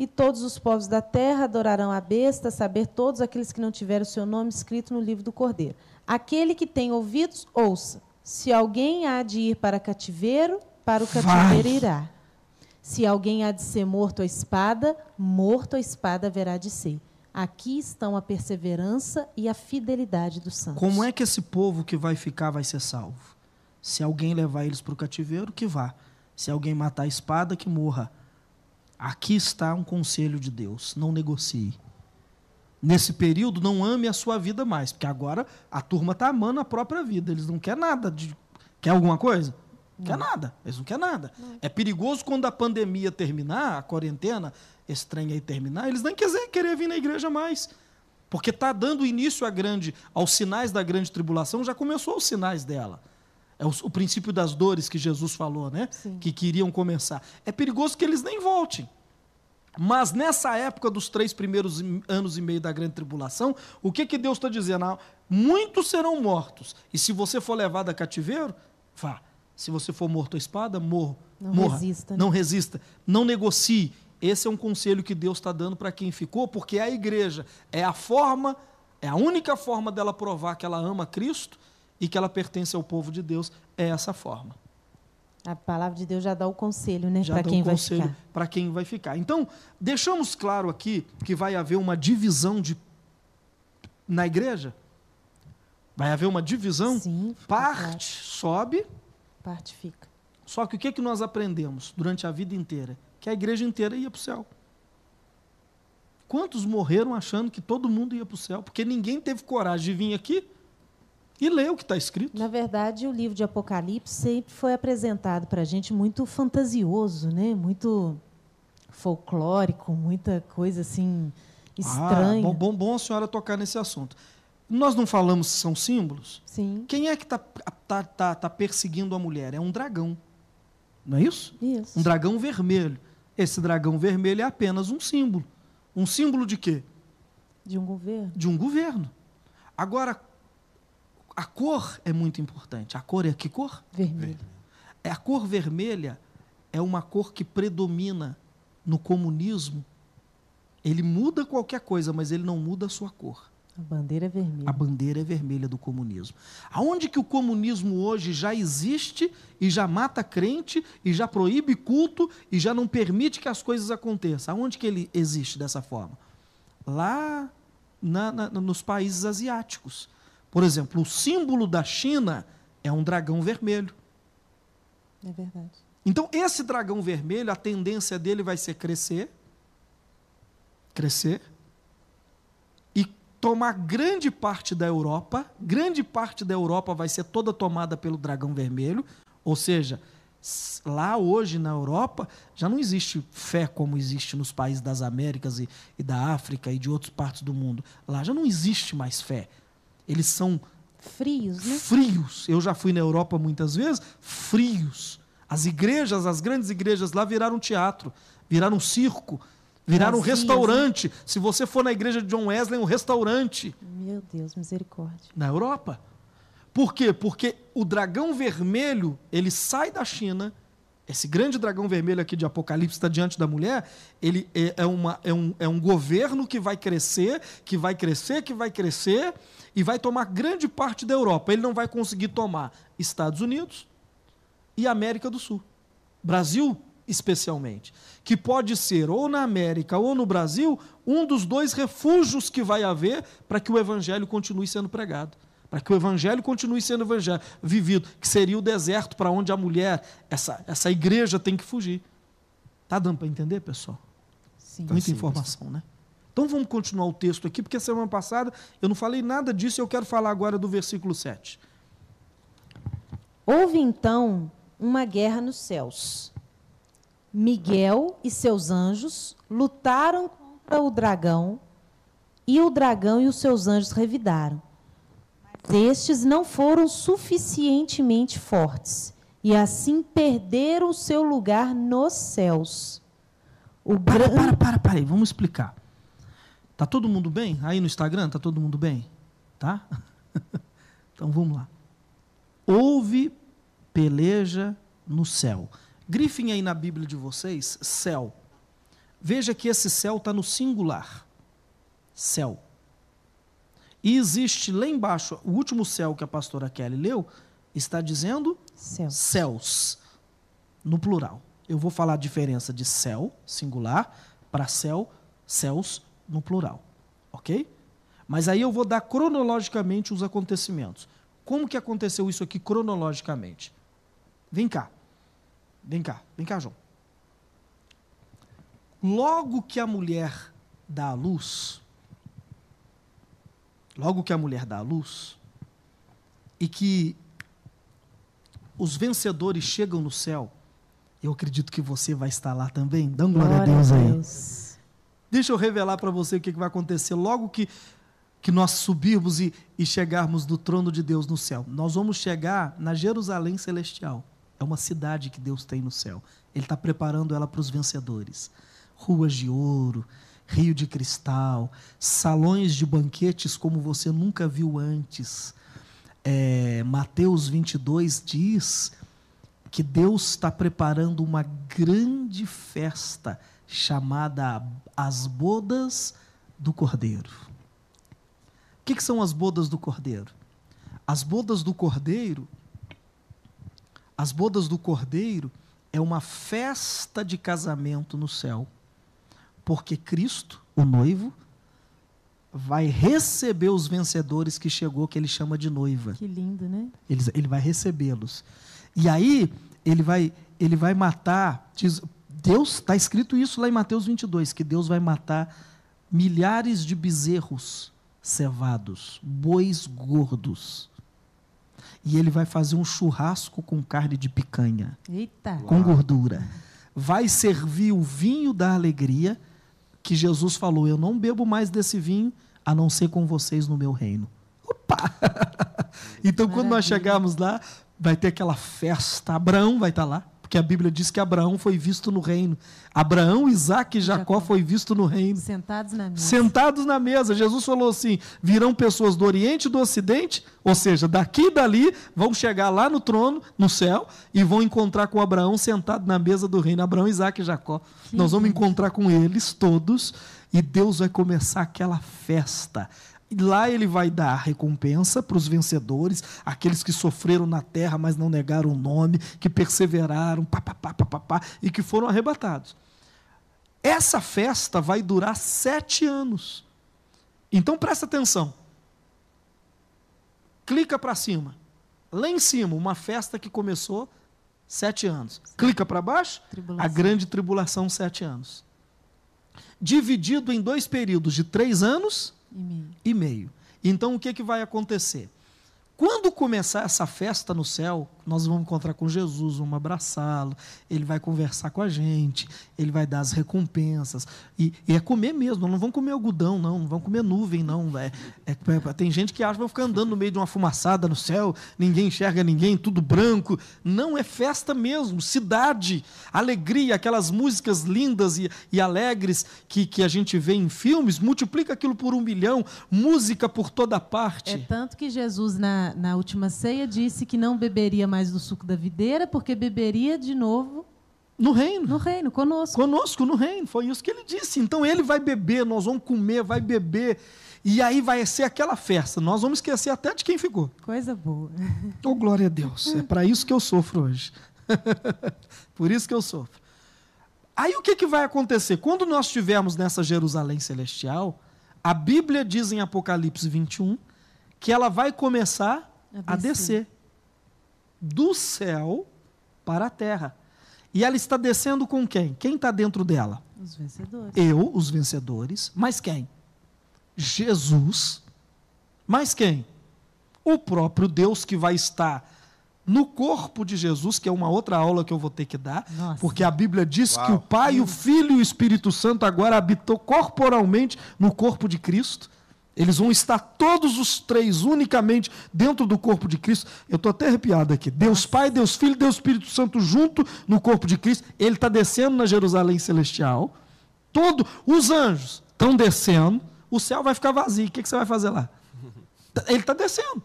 e todos os povos da terra adorarão a besta, saber todos aqueles que não tiveram o seu nome escrito no livro do Cordeiro. Aquele que tem ouvidos, ouça. Se alguém há de ir para cativeiro, para o Vai. cativeiro irá. Se alguém há de ser morto à espada, morto à espada haverá de ser. Aqui estão a perseverança e a fidelidade dos santos. Como é que esse povo que vai ficar vai ser salvo? Se alguém levar eles para o cativeiro, que vá. Se alguém matar a espada, que morra. Aqui está um conselho de Deus: não negocie. Nesse período, não ame a sua vida mais, porque agora a turma está amando a própria vida. Eles não querem nada. De... Quer alguma coisa? Não quer nada. Eles não querem nada. Não. É perigoso quando a pandemia terminar, a quarentena, estranha aí terminar, eles nem quiser querer vir na igreja mais. Porque está dando início à grande, aos sinais da grande tribulação, já começou os sinais dela. É o, o princípio das dores que Jesus falou, né? Sim. Que queriam começar. É perigoso que eles nem voltem. Mas nessa época dos três primeiros anos e meio da grande tribulação, o que, que Deus está dizendo? Ah, muitos serão mortos. E se você for levado a cativeiro, vá. Se você for morto à espada, morro. Não morra. resista. Né? Não resista. Não negocie. Esse é um conselho que Deus está dando para quem ficou, porque a igreja é a forma, é a única forma dela provar que ela ama Cristo e que ela pertence ao povo de Deus, é essa forma. A palavra de Deus já dá o conselho, né, para quem vai ficar. Para quem vai ficar. Então, deixamos claro aqui que vai haver uma divisão de na igreja. Vai haver uma divisão. Sim, parte claro. sobe, parte fica. Só que o que, que nós aprendemos durante a vida inteira? que a igreja inteira ia para o céu. Quantos morreram achando que todo mundo ia para o céu? Porque ninguém teve coragem de vir aqui e ler o que está escrito. Na verdade, o livro de Apocalipse sempre foi apresentado para a gente muito fantasioso, né? muito folclórico, muita coisa assim estranha. Ah, bom, bom, bom a senhora tocar nesse assunto. Nós não falamos que são símbolos? Sim. Quem é que está tá, tá, tá perseguindo a mulher? É um dragão. Não é isso? Isso. Um dragão vermelho. Esse dragão vermelho é apenas um símbolo. Um símbolo de quê? De um governo. De um governo. Agora, a cor é muito importante. A cor é que cor? Vermelho. É a cor vermelha é uma cor que predomina no comunismo. Ele muda qualquer coisa, mas ele não muda a sua cor. A bandeira é vermelha. A bandeira é vermelha do comunismo. Aonde que o comunismo hoje já existe e já mata crente e já proíbe culto e já não permite que as coisas aconteçam? Aonde que ele existe dessa forma? Lá na, na, nos países asiáticos. Por exemplo, o símbolo da China é um dragão vermelho. É verdade. Então, esse dragão vermelho, a tendência dele vai ser crescer, crescer, tomar grande parte da Europa, grande parte da Europa vai ser toda tomada pelo dragão vermelho, ou seja, lá hoje na Europa já não existe fé como existe nos países das Américas e, e da África e de outras partes do mundo. Lá já não existe mais fé. Eles são frios, né? Frios. Eu já fui na Europa muitas vezes, frios. As igrejas, as grandes igrejas lá viraram teatro, viraram circo Viraram um restaurante. Né? Se você for na igreja de John Wesley, é um restaurante. Meu Deus, misericórdia. Na Europa. Por quê? Porque o dragão vermelho, ele sai da China. Esse grande dragão vermelho aqui de Apocalipse está diante da mulher. Ele é, é, uma, é, um, é um governo que vai crescer, que vai crescer, que vai crescer e vai tomar grande parte da Europa. Ele não vai conseguir tomar Estados Unidos e América do Sul. Brasil especialmente, que pode ser ou na América ou no Brasil um dos dois refúgios que vai haver para que o evangelho continue sendo pregado, para que o evangelho continue sendo evangelho, vivido, que seria o deserto para onde a mulher, essa, essa igreja tem que fugir. Tá dando para entender, pessoal? Sim. Muita sim, informação, né? Então vamos continuar o texto aqui, porque semana passada eu não falei nada disso e eu quero falar agora do versículo 7. Houve então uma guerra nos céus. Miguel e seus anjos lutaram contra o dragão, e o dragão e os seus anjos revidaram. Mas estes não foram suficientemente fortes, e assim perderam o seu lugar nos céus. O para, gran... para, para, para aí, vamos explicar. Tá todo mundo bem? Aí no Instagram, tá todo mundo bem? Tá? então vamos lá. Houve peleja no céu. Grifem aí na Bíblia de vocês, céu. Veja que esse céu está no singular. Céu. E existe lá embaixo, o último céu que a pastora Kelly leu, está dizendo céus. céus, no plural. eu vou falar a diferença de céu, singular, para céu, céus no plural. Ok? Mas aí eu vou dar cronologicamente os acontecimentos. Como que aconteceu isso aqui cronologicamente? Vem cá. Vem cá, vem cá, João. Logo que a mulher dá a luz, logo que a mulher dá a luz, e que os vencedores chegam no céu, eu acredito que você vai estar lá também. Dá um glória, glória a Deus aí. Deus. Deixa eu revelar para você o que, que vai acontecer logo que, que nós subirmos e, e chegarmos do trono de Deus no céu. Nós vamos chegar na Jerusalém Celestial. É uma cidade que Deus tem no céu. Ele está preparando ela para os vencedores. Ruas de ouro, rio de cristal, salões de banquetes como você nunca viu antes. É, Mateus 22 diz que Deus está preparando uma grande festa chamada As Bodas do Cordeiro. O que, que são as bodas do Cordeiro? As bodas do Cordeiro, as bodas do Cordeiro é uma festa de casamento no céu, porque Cristo, o noivo, vai receber os vencedores que chegou, que ele chama de noiva. Que lindo, né? Ele, ele vai recebê-los. E aí, ele vai, ele vai matar, diz, Deus, está escrito isso lá em Mateus 22, que Deus vai matar milhares de bezerros cevados, bois gordos. E ele vai fazer um churrasco com carne de picanha. Eita. Com gordura. Vai servir o vinho da alegria, que Jesus falou: Eu não bebo mais desse vinho, a não ser com vocês no meu reino. Opa! então, Maravilha. quando nós chegarmos lá, vai ter aquela festa. Abraão vai estar lá. Porque a Bíblia diz que Abraão foi visto no reino. Abraão, Isaac e Jacó, Jacó. foi visto no reino. Sentados na mesa. Sentados na mesa. Jesus falou assim: virão pessoas do Oriente e do Ocidente, ou seja, daqui e dali, vão chegar lá no trono, no céu, e vão encontrar com Abraão sentado na mesa do reino. Abraão, Isaac e Jacó. Nós vamos encontrar com eles todos, e Deus vai começar aquela festa lá ele vai dar recompensa para os vencedores, aqueles que sofreram na terra, mas não negaram o nome, que perseveraram, pá, pá, pá, pá, pá, e que foram arrebatados. Essa festa vai durar sete anos. Então presta atenção. Clica para cima. Lá em cima, uma festa que começou sete anos. Clica para baixo, tribulação. a grande tribulação, sete anos. Dividido em dois períodos de três anos e meio. E meio. Então, o que, que vai acontecer? Quando começar essa festa no céu, nós vamos encontrar com Jesus, vamos abraçá-lo, ele vai conversar com a gente, ele vai dar as recompensas. E, e, é comer mesmo, não vão comer algodão, não, não vão comer nuvem, não. É, é, é, tem gente que acha que vai ficar andando no meio de uma fumaçada no céu, ninguém enxerga ninguém, tudo branco. Não, é festa mesmo, cidade, alegria, aquelas músicas lindas e, e alegres que, que a gente vê em filmes, multiplica aquilo por um milhão, música por toda parte. É tanto que Jesus, na na, última ceia, disse que não beberia mais do suco da videira, porque beberia de novo no reino. No reino, conosco. Conosco, no reino. Foi isso que ele disse. Então ele vai beber, nós vamos comer, vai beber. E aí vai ser aquela festa. Nós vamos esquecer até de quem ficou. Coisa boa. Oh, glória a Deus. É para isso que eu sofro hoje. Por isso que eu sofro. Aí o que, que vai acontecer? Quando nós estivermos nessa Jerusalém celestial, a Bíblia diz em Apocalipse 21 que ela vai começar a descer. a descer do céu para a terra. E ela está descendo com quem? Quem está dentro dela? Os vencedores. Eu, os vencedores. Mas quem? Jesus. Mas quem? O próprio Deus que vai estar no corpo de Jesus, que é uma outra aula que eu vou ter que dar, Nossa. porque a Bíblia diz Uau. que o Pai, o Filho e o Espírito Santo agora habitou corporalmente no corpo de Cristo. Eles vão estar todos os três unicamente dentro do corpo de Cristo. Eu estou até arrepiado aqui. Deus Pai, Deus Filho, Deus Espírito Santo junto no corpo de Cristo. Ele está descendo na Jerusalém celestial. Todo, os anjos estão descendo. O céu vai ficar vazio. O que, que você vai fazer lá? Ele está descendo.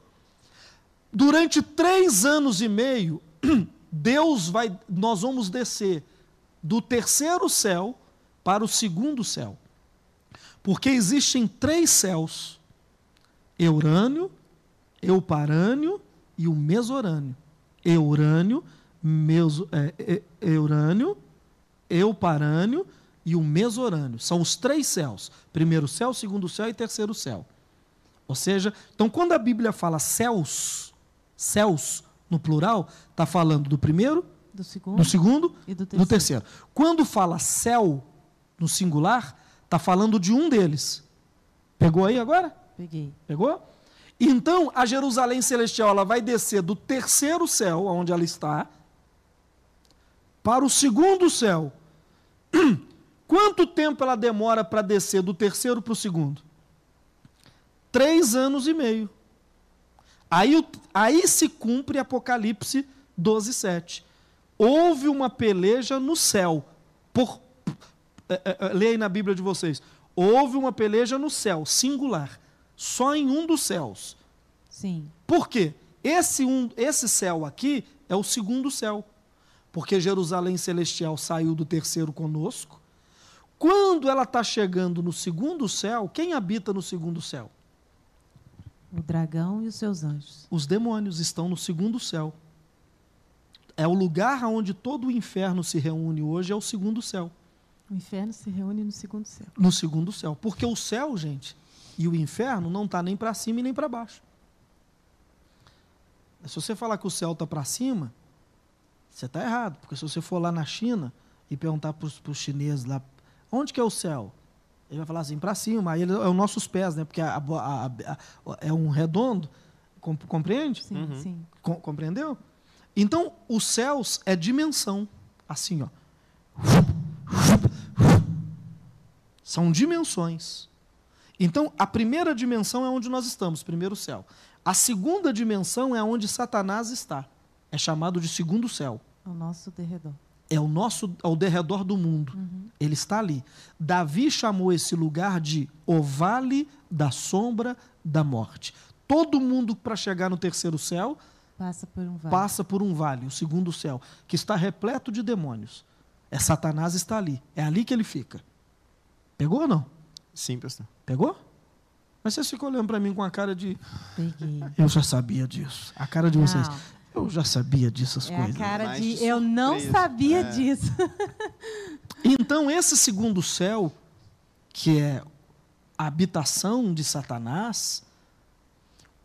Durante três anos e meio, Deus vai, nós vamos descer do terceiro céu para o segundo céu. Porque existem três céus: Eurânio, Euparânio e o Mesorânio. Eurânio, meso, é, é, Eurânio, euparâneo e o mesorâneo. São os três céus: primeiro céu, segundo céu e terceiro céu. Ou seja, então quando a Bíblia fala céus, céus no plural, está falando do primeiro, Do segundo, do segundo e do terceiro. do terceiro. Quando fala céu no singular, está falando de um deles. Pegou aí agora? Peguei. Pegou? Então, a Jerusalém celestial ela vai descer do terceiro céu, onde ela está, para o segundo céu. Quanto tempo ela demora para descer do terceiro para o segundo? Três anos e meio. Aí, aí se cumpre Apocalipse 12, 7. Houve uma peleja no céu. Por, é, é, leia aí na Bíblia de vocês. Houve uma peleja no céu, singular. Só em um dos céus. Sim. Por quê? Esse, um, esse céu aqui é o segundo céu. Porque Jerusalém celestial saiu do terceiro conosco. Quando ela está chegando no segundo céu, quem habita no segundo céu? O dragão e os seus anjos. Os demônios estão no segundo céu. É o lugar onde todo o inferno se reúne hoje, é o segundo céu. O inferno se reúne no segundo céu. No segundo céu. Porque o céu, gente, e o inferno não está nem para cima e nem para baixo. Se você falar que o céu está para cima, você está errado. Porque se você for lá na China e perguntar para os chineses lá, onde que é o céu? Ele vai falar assim, para cima. Aí ele, é os nossos pés, né? Porque a- a- a- a- é um redondo. Com- Compreende? Sim, Uhum. sim. Com- compreendeu? Então, os céus é dimensão. Assim, ó. São dimensões. Então, a primeira dimensão é onde nós estamos, primeiro céu. A segunda dimensão é onde Satanás está. É chamado de segundo céu. Ao nosso derredor. É o nosso ao derredor do mundo. Uhum. Ele está ali. Davi chamou esse lugar de o vale da sombra da morte. Todo mundo para chegar no terceiro céu Passa por um vale. passa por um vale, o segundo céu, que está repleto de demônios. É Satanás está ali. É ali que ele fica. Pegou ou não? Sim, pastor. Pegou? Mas você ficou olhando para mim com a cara de. Peguei. Eu já sabia disso. A cara de vocês. Não, Eu já sabia dessas é coisas. a cara Mais de de eu não sabia É. disso. Então, esse segundo céu, que é a habitação de Satanás,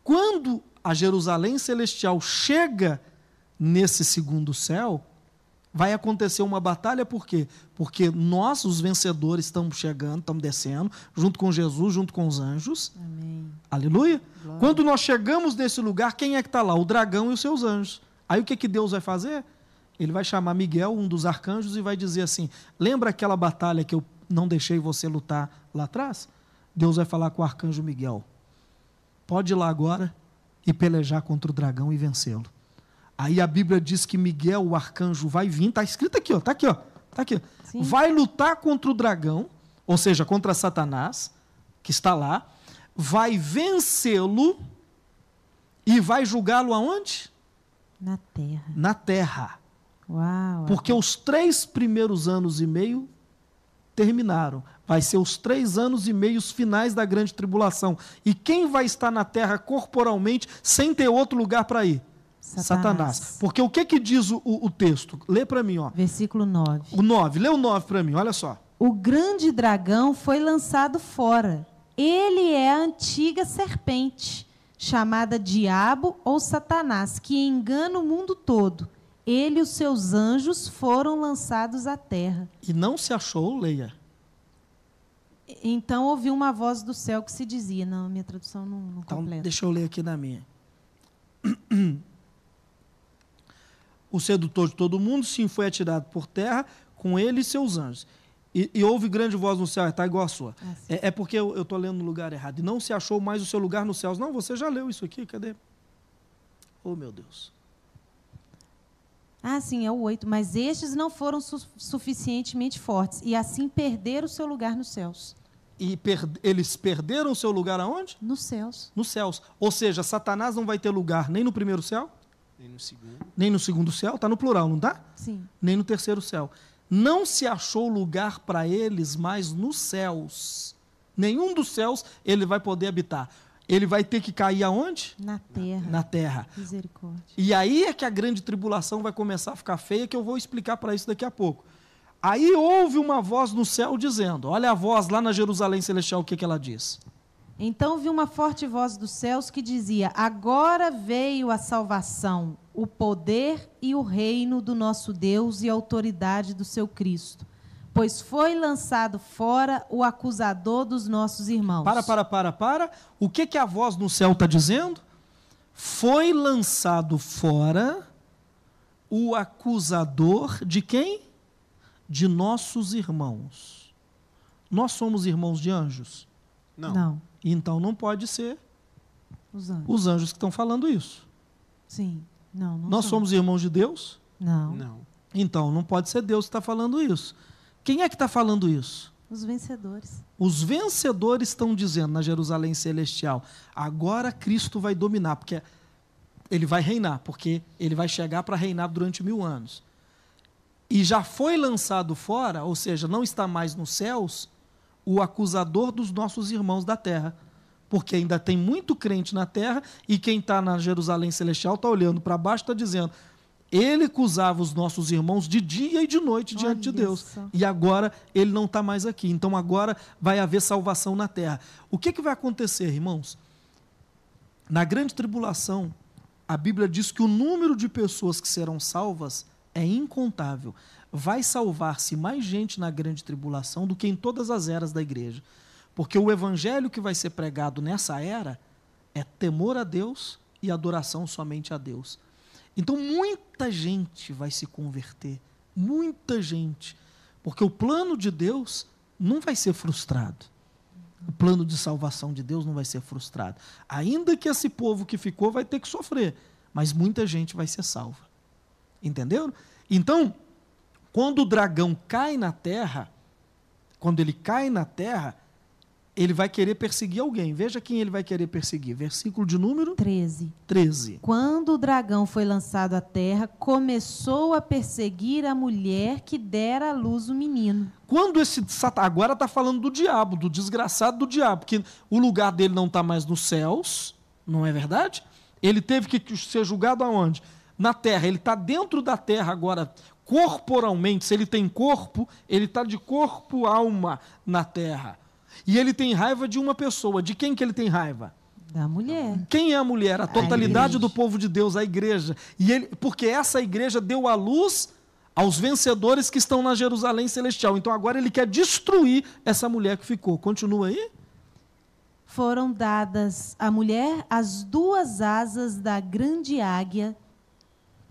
quando a Jerusalém celestial chega nesse segundo céu, vai acontecer uma batalha, por quê? Porque nós, os vencedores, estamos chegando, estamos descendo, junto com Jesus, junto com os anjos. Amém. Aleluia. Glória. Quando nós chegamos nesse lugar, quem é que está lá? O dragão e os seus anjos. Aí o que, que Deus vai fazer? Ele vai chamar Miguel, um dos arcanjos, e vai dizer assim: lembra aquela batalha que eu não deixei você lutar lá atrás? Deus vai falar com o arcanjo Miguel: pode ir lá agora e pelejar contra o dragão e vencê-lo. Aí a Bíblia diz que Miguel, o arcanjo, vai vir, está escrito aqui, ó, está aqui, ó, tá aqui. Sim. Vai lutar contra o dragão, ou seja, contra Satanás, que está lá, vai vencê-lo e vai julgá-lo aonde? Na terra. Na terra. Uau. Porque os três primeiros anos e meio terminaram. Vai ser os três anos e meios finais da grande tribulação. E quem vai estar na terra corporalmente sem ter outro lugar para ir? Satanás. Porque o que, que diz o, o- texto? Lê para mim, ó. Versículo 9. O 9. Lê o 9 para mim, olha só. O grande dragão foi lançado fora. Ele é a antiga serpente, chamada Diabo ou Satanás, que engana o mundo todo. Ele e os seus anjos foram lançados à terra. E não se achou, leia. Então ouvi uma voz do céu que se dizia: Não, minha tradução não, não Então, completa. deixa eu ler aqui na minha. O sedutor de todo mundo, sim, foi atirado por terra com ele e seus anjos. E, e houve grande voz no céu, está igual a sua. Ah. É, é porque eu estou lendo no lugar errado. E não se achou mais o seu lugar nos céus. Não, você já leu isso aqui, cadê? Oh, meu Deus. Ah, sim, é o 8. Mas estes não foram su- suficientemente fortes e assim perderam o seu lugar nos céus. E per- eles perderam o seu lugar aonde? Nos céus. Nos céus. Ou seja, Satanás não vai ter lugar nem no primeiro céu, E no segundo. nem no segundo céu. Está no plural, não está? Sim. nem no terceiro céu. Não se achou lugar para eles mais nos céus. Nenhum dos céus ele vai poder habitar. Ele vai ter que cair aonde? Na terra. Na terra. Misericórdia. E aí é que a grande tribulação vai começar a ficar feia, que eu vou explicar para isso daqui a pouco. Aí houve uma voz no céu dizendo: Olha a voz lá na Jerusalém Celestial, o que, que ela diz? Então vi uma forte voz dos céus que dizia: Agora veio a salvação, o poder e o reino do nosso Deus e a autoridade do seu Cristo. Pois foi lançado fora o acusador dos nossos irmãos. Para, para, para, para. O que, que a voz no céu está dizendo? Foi lançado fora o acusador de quem? De nossos irmãos. Nós somos irmãos de anjos? Não. Não. Então não pode ser Os anjos. os anjos que estão falando isso. Sim. Não, não Nós são. somos irmãos de Deus? Não. Não. Então não pode ser Deus que está falando isso. Quem é que está falando isso? Os vencedores. Os vencedores estão dizendo na Jerusalém Celestial: agora Cristo vai dominar, porque ele vai reinar, porque ele vai chegar para reinar durante mil anos. E já foi lançado fora, ou seja, não está mais nos céus, o acusador dos nossos irmãos da terra. Porque ainda tem muito crente na terra e quem está na Jerusalém Celestial está olhando para baixo e está dizendo: ele acusava os nossos irmãos de dia e de noite diante de Olha Deus. só. E agora ele não está mais aqui. Então agora vai haver salvação na terra. O que, que vai acontecer, irmãos? Na grande tribulação, a Bíblia diz que o número de pessoas que serão salvas é incontável. Vai salvar-se mais gente na grande tribulação do que em todas as eras da igreja. Porque o evangelho que vai ser pregado nessa era é temor a Deus e adoração somente a Deus. Então muita gente vai se converter, muita gente, porque o plano de Deus não vai ser frustrado. O plano de salvação de Deus não vai ser frustrado. Ainda que esse povo que ficou vai ter que sofrer, mas muita gente vai ser salva. Entenderam? Então, quando o dragão cai na terra, quando ele cai na terra, ele vai querer perseguir alguém. Veja quem ele vai querer perseguir. Versículo de número 13. 13. Quando o dragão foi lançado à terra, começou a perseguir a mulher que dera à luz o menino. Quando esse agora está falando do diabo, do desgraçado do diabo, porque o lugar dele não está mais nos céus, não é verdade? Ele teve que ser julgado aonde? Na terra. Ele está dentro da terra agora, corporalmente. Se ele tem corpo, ele está de corpo alma na terra. E ele tem raiva de uma pessoa. De quem que ele tem raiva? Da mulher. Quem é a mulher? A totalidade igreja. do povo de Deus, a igreja. E ele, porque essa igreja deu a luz aos vencedores que estão na Jerusalém celestial. Então agora ele quer destruir essa mulher que ficou. Continua aí? Foram dadas à mulher as duas asas da grande águia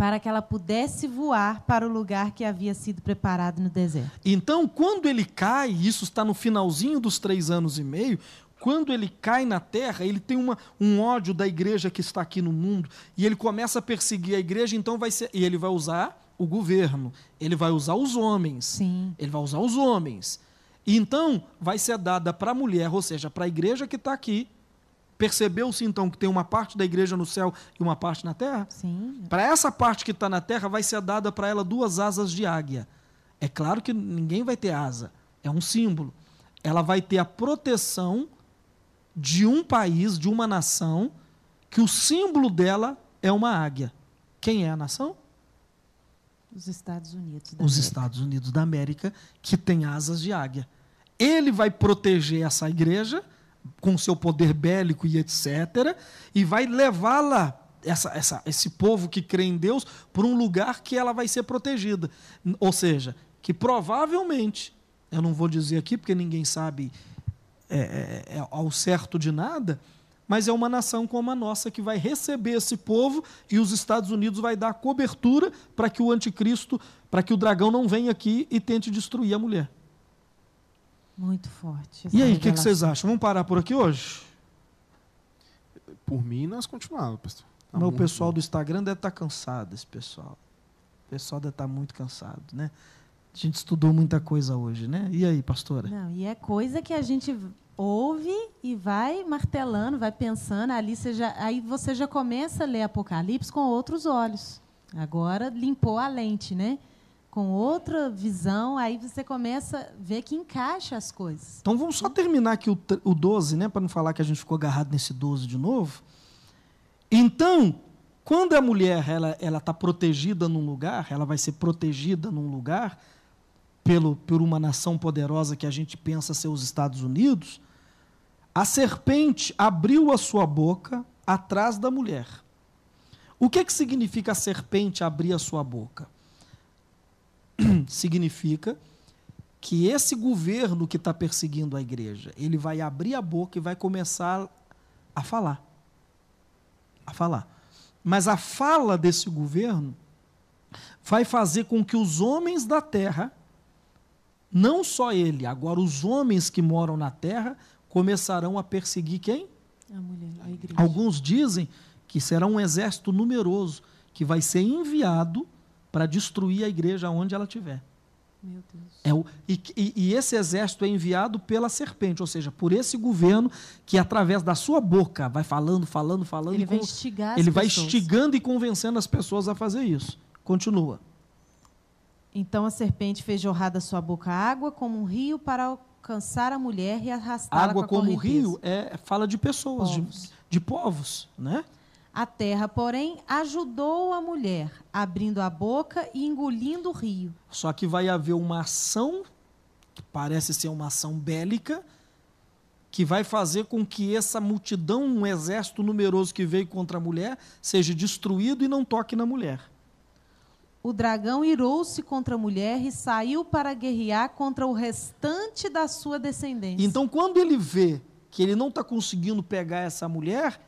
para que ela pudesse voar para o lugar que havia sido preparado no deserto. Então, quando ele cai, isso está no finalzinho dos três anos e meio, quando ele cai na terra, ele tem uma, um ódio da igreja que está aqui no mundo, e ele começa a perseguir a igreja, então vai ser. E ele vai usar o governo, ele vai usar os homens. Sim. Ele vai usar os homens. E então vai ser dada para a mulher, ou seja, para a igreja que está aqui. Percebeu-se então que tem uma parte da igreja no céu e uma parte na terra? Sim. Para essa parte que está na terra, vai ser dada para ela duas asas de águia. É claro que ninguém vai ter asa, é um símbolo. Ela vai ter a proteção de um país, de uma nação, que o símbolo dela é uma águia. Quem é a nação? Os Estados Unidos. da Os. Estados Unidos da América, que tem asas de águia. Ele vai proteger essa igreja com seu poder bélico e etc. E vai levá-la, essa, essa, esse povo que crê em Deus, para um lugar que ela vai ser protegida. Ou seja, que provavelmente, eu não vou dizer aqui porque ninguém sabe é, é, é, ao certo de nada, mas é uma nação como a nossa que vai receber esse povo e os Estados Unidos vai dar cobertura para que o anticristo, para que o dragão não venha aqui e tente destruir a mulher. Muito forte. E aí, o que, que vocês acham? Vamos parar por aqui hoje? Por mim, nós continuávamos, pastor. Tá Mas o pessoal bom. do Instagram deve estar cansado, esse pessoal. O pessoal deve estar muito cansado, né? A gente estudou muita coisa hoje, né? E aí, pastora? Não, e é coisa que a gente ouve e vai martelando, vai pensando. Ali você já, aí você já começa a ler Apocalipse com outros olhos. Agora limpou a lente, né? Com outra visão, aí você começa a ver que encaixa as coisas. Então vamos só terminar aqui o, o 12, né? Para não falar que a gente ficou agarrado nesse 12 de novo. Então, quando a mulher ela ela está protegida num lugar, ela vai ser protegida num lugar. pelo, por uma nação poderosa que a gente pensa ser os Estados Unidos, a serpente abriu a sua boca atrás da mulher. O que, que significa a serpente abrir a sua boca? significa que esse governo que está perseguindo a igreja, ele vai abrir a boca e vai começar a falar. A falar. Mas a fala desse governo vai fazer com que os homens da terra, não só ele, agora os homens que moram na terra, começarão a perseguir quem? A mulher, a igreja. Alguns dizem que será um exército numeroso que vai ser enviado para destruir a igreja onde ela estiver. Meu Deus. É o, e, e, esse exército é enviado pela serpente, ou seja, por esse governo que, através da sua boca, vai falando, falando, falando. Ele vai con- instigar ele vai instigando e convencendo as pessoas a fazer isso. Continua. Então a serpente fez jorrar da sua boca água como um rio para alcançar a mulher e arrastá-la Água com como correnteza. rio é, fala de pessoas, de, Povos. de povos, né? A terra, porém, ajudou a mulher, abrindo a boca e engolindo o rio. Só que vai haver uma ação, que parece ser uma ação bélica, que vai fazer com que essa multidão, um exército numeroso que veio contra a mulher, seja destruído e não toque na mulher. O dragão irou-se contra a mulher e saiu para guerrear contra o restante da sua descendência. Então, quando ele vê que ele não está conseguindo pegar essa mulher,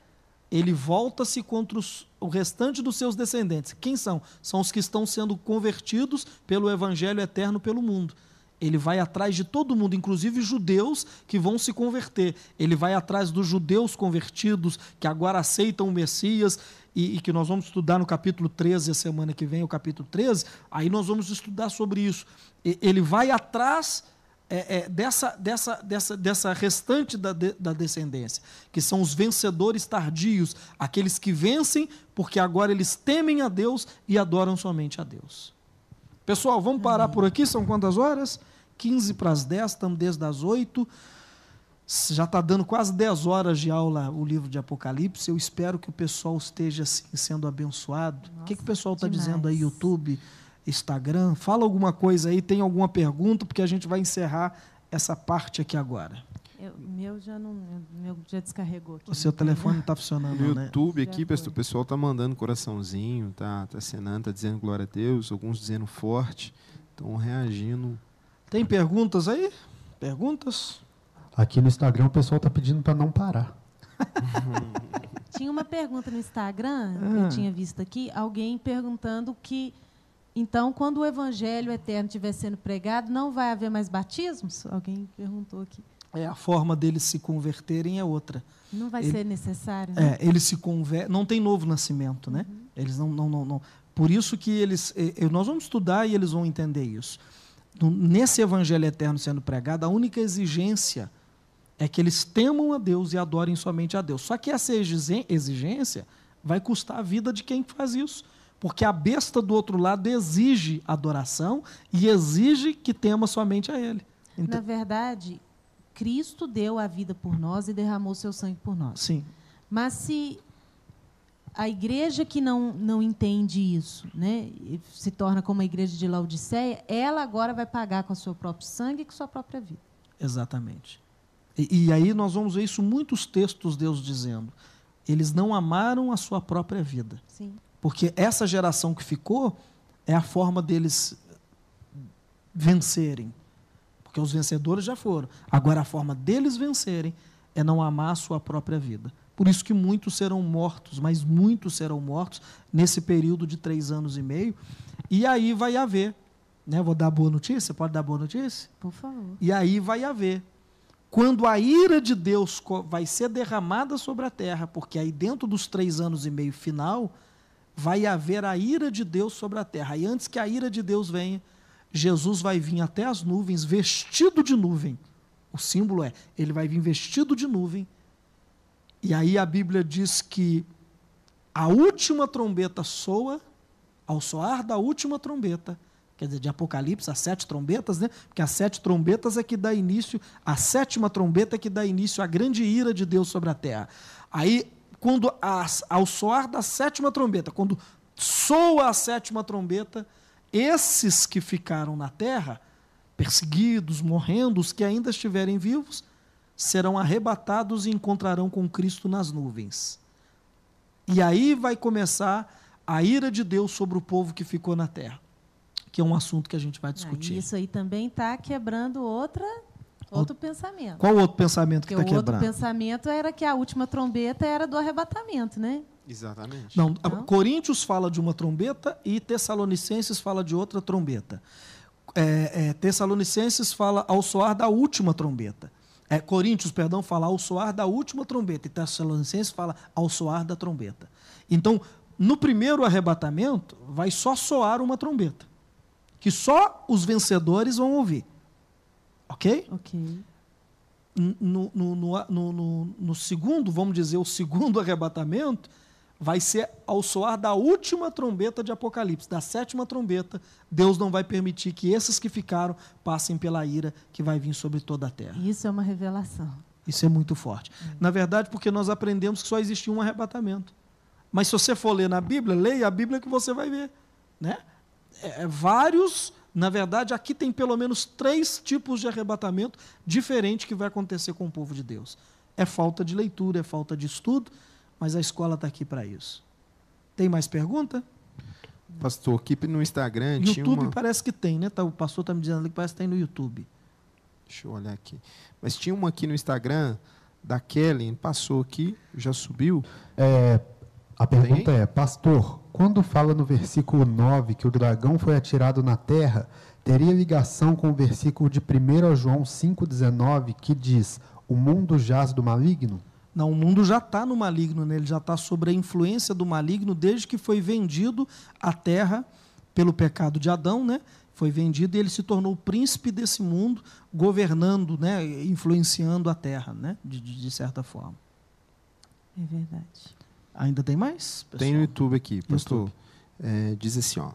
ele volta-se contra os- o restante dos seus descendentes. Quem são? São os que estão sendo convertidos pelo evangelho eterno pelo mundo. Ele vai atrás de todo mundo, inclusive judeus que vão se converter. Ele vai atrás dos judeus convertidos que agora aceitam o Messias e, e que nós vamos estudar no capítulo 13, a semana que vem, o capítulo 13. Aí nós vamos estudar sobre isso. Ele vai atrás é, é, dessa, dessa, dessa, dessa restante da, de- da descendência, que são os vencedores tardios, aqueles que vencem porque agora eles temem a Deus e adoram somente a Deus. Pessoal, vamos parar por aqui, são quantas horas? 15 para as 10, estamos desde as 8. Já está dando quase 10 horas de aula o livro de Apocalipse. Eu espero que o pessoal esteja assim, sendo abençoado. o que, que o pessoal está dizendo aí. YouTube, Instagram? Fala alguma coisa aí, tem alguma pergunta, porque a gente vai encerrar essa parte aqui agora. Eu- meu já não, meu já descarregou aqui. O seu tem, telefone né? não está funcionando, No né? YouTube aqui, pessoal, o pessoal tá mandando coraçãozinho, tá, tá acenando, tá dizendo glória a Deus, alguns dizendo forte, estão reagindo. Tem perguntas aí? Perguntas? Aqui no Instagram o pessoal tá pedindo para não parar. Tinha uma pergunta no Instagram, Ah. eu tinha visto aqui, alguém perguntando que, então, quando o evangelho eterno estiver sendo pregado, não vai haver mais batismos? Alguém perguntou aqui. É, a forma deles se converterem é outra. Não vai Ele- ser necessário, né? É, eles se convertem, não tem novo nascimento, né? Eles não, não, não, não. Por isso que eles, nós vamos estudar e eles vão entender isso. Nesse evangelho eterno sendo pregado, a única exigência é que eles temam a Deus e adorem somente a Deus. Só que essa exigência vai custar a vida de quem faz isso. Porque a besta do outro lado exige adoração e exige que tema somente a Ele. Na verdade, Cristo deu a vida por nós e derramou seu sangue por nós. sim, Mas se a igreja que não, não entende isso, né, se torna como a igreja de Laodiceia, ela agora vai pagar com o seu próprio sangue e com a sua própria vida. Exatamente. E, e aí nós vamos ver isso muitos textos Deus dizendo. Eles não amaram a sua própria vida. Sim. Porque essa geração que ficou é a forma deles vencerem. Porque os vencedores já foram. Agora a forma deles vencerem é não amar a sua própria vida. Por isso que muitos serão mortos, mas muitos serão mortos nesse período de três anos e meio. E aí vai haver, né? Vou dar boa notícia? Pode dar boa notícia? Por favor. E aí vai haver. Quando a ira de Deus vai ser derramada sobre a terra, porque aí dentro dos três anos e meio final, vai haver a ira de Deus sobre a terra. E antes que a ira de Deus venha, Jesus vai vir até as nuvens vestido de nuvem. O símbolo é, ele vai vir vestido de nuvem. E aí a Bíblia diz que a última trombeta soa, ao soar da última trombeta, quer dizer, de Apocalipse, as sete trombetas, né? Porque as sete trombetas é que dá início, a sétima trombeta é que dá início à grande ira de Deus sobre a terra. Aí, quando as- ao soar da sétima trombeta, quando soa a sétima trombeta, esses que ficaram na terra perseguidos, morrendo, os que ainda estiverem vivos, serão arrebatados e encontrarão com Cristo nas nuvens. E aí vai começar a ira de Deus sobre o povo que ficou na terra, que é um assunto que a gente vai Ah, discutir. isso aí também está quebrando outra, outro pensamento. Qual o outro pensamento que está o outro quebrando? pensamento era que a última trombeta era do arrebatamento, né? Exatamente. Não, Não? Coríntios fala de uma trombeta e Tessalonicenses fala de outra trombeta. É, é, Tessalonicenses fala ao soar da última trombeta. É, Coríntios, perdão, fala ao soar da última trombeta. E Tessalonicenses fala ao soar da trombeta. Então, no primeiro arrebatamento, vai só soar uma trombeta. Que só os vencedores vão ouvir. Ok? Ok. no, no, no, no, segundo, vamos dizer, o segundo arrebatamento, vai ser ao soar da última trombeta de Apocalipse, da sétima trombeta. Deus não vai permitir que esses que ficaram passem pela ira que vai vir sobre toda a terra. Isso é uma revelação. Isso é muito forte. Na verdade, porque nós aprendemos que só existia um arrebatamento. Mas se você for ler na Bíblia, leia a Bíblia que você vai ver. Né? É, é, vários, na verdade, aqui tem pelo menos três tipos de arrebatamento diferentes que vai acontecer com o povo de Deus. É falta de leitura, é falta de estudo, mas a escola está aqui para isso. Tem mais pergunta? Pastor, aqui no Instagram tinha YouTube uma... parece que tem, né? Tá, o pastor está me dizendo ali que parece que tem no YouTube. Deixa eu olhar aqui. Mas tinha uma aqui no Instagram da Kellen, passou aqui, já subiu. É, a pergunta é, pastor, quando fala no versículo 9 que o dragão foi atirado na terra, teria ligação com o versículo de 1 João 5,19 que diz: O mundo jaz do maligno? Não, o mundo já está no maligno, né? ele já está sob a influência do maligno desde que foi vendido à terra pelo pecado de Adão, né? Foi vendido e ele se tornou o príncipe desse mundo, governando, né? influenciando a terra, né? de, de, de certa forma. É verdade. Ainda tem mais? Tem pessoal? no YouTube aqui, pastor. É, diz assim, ó.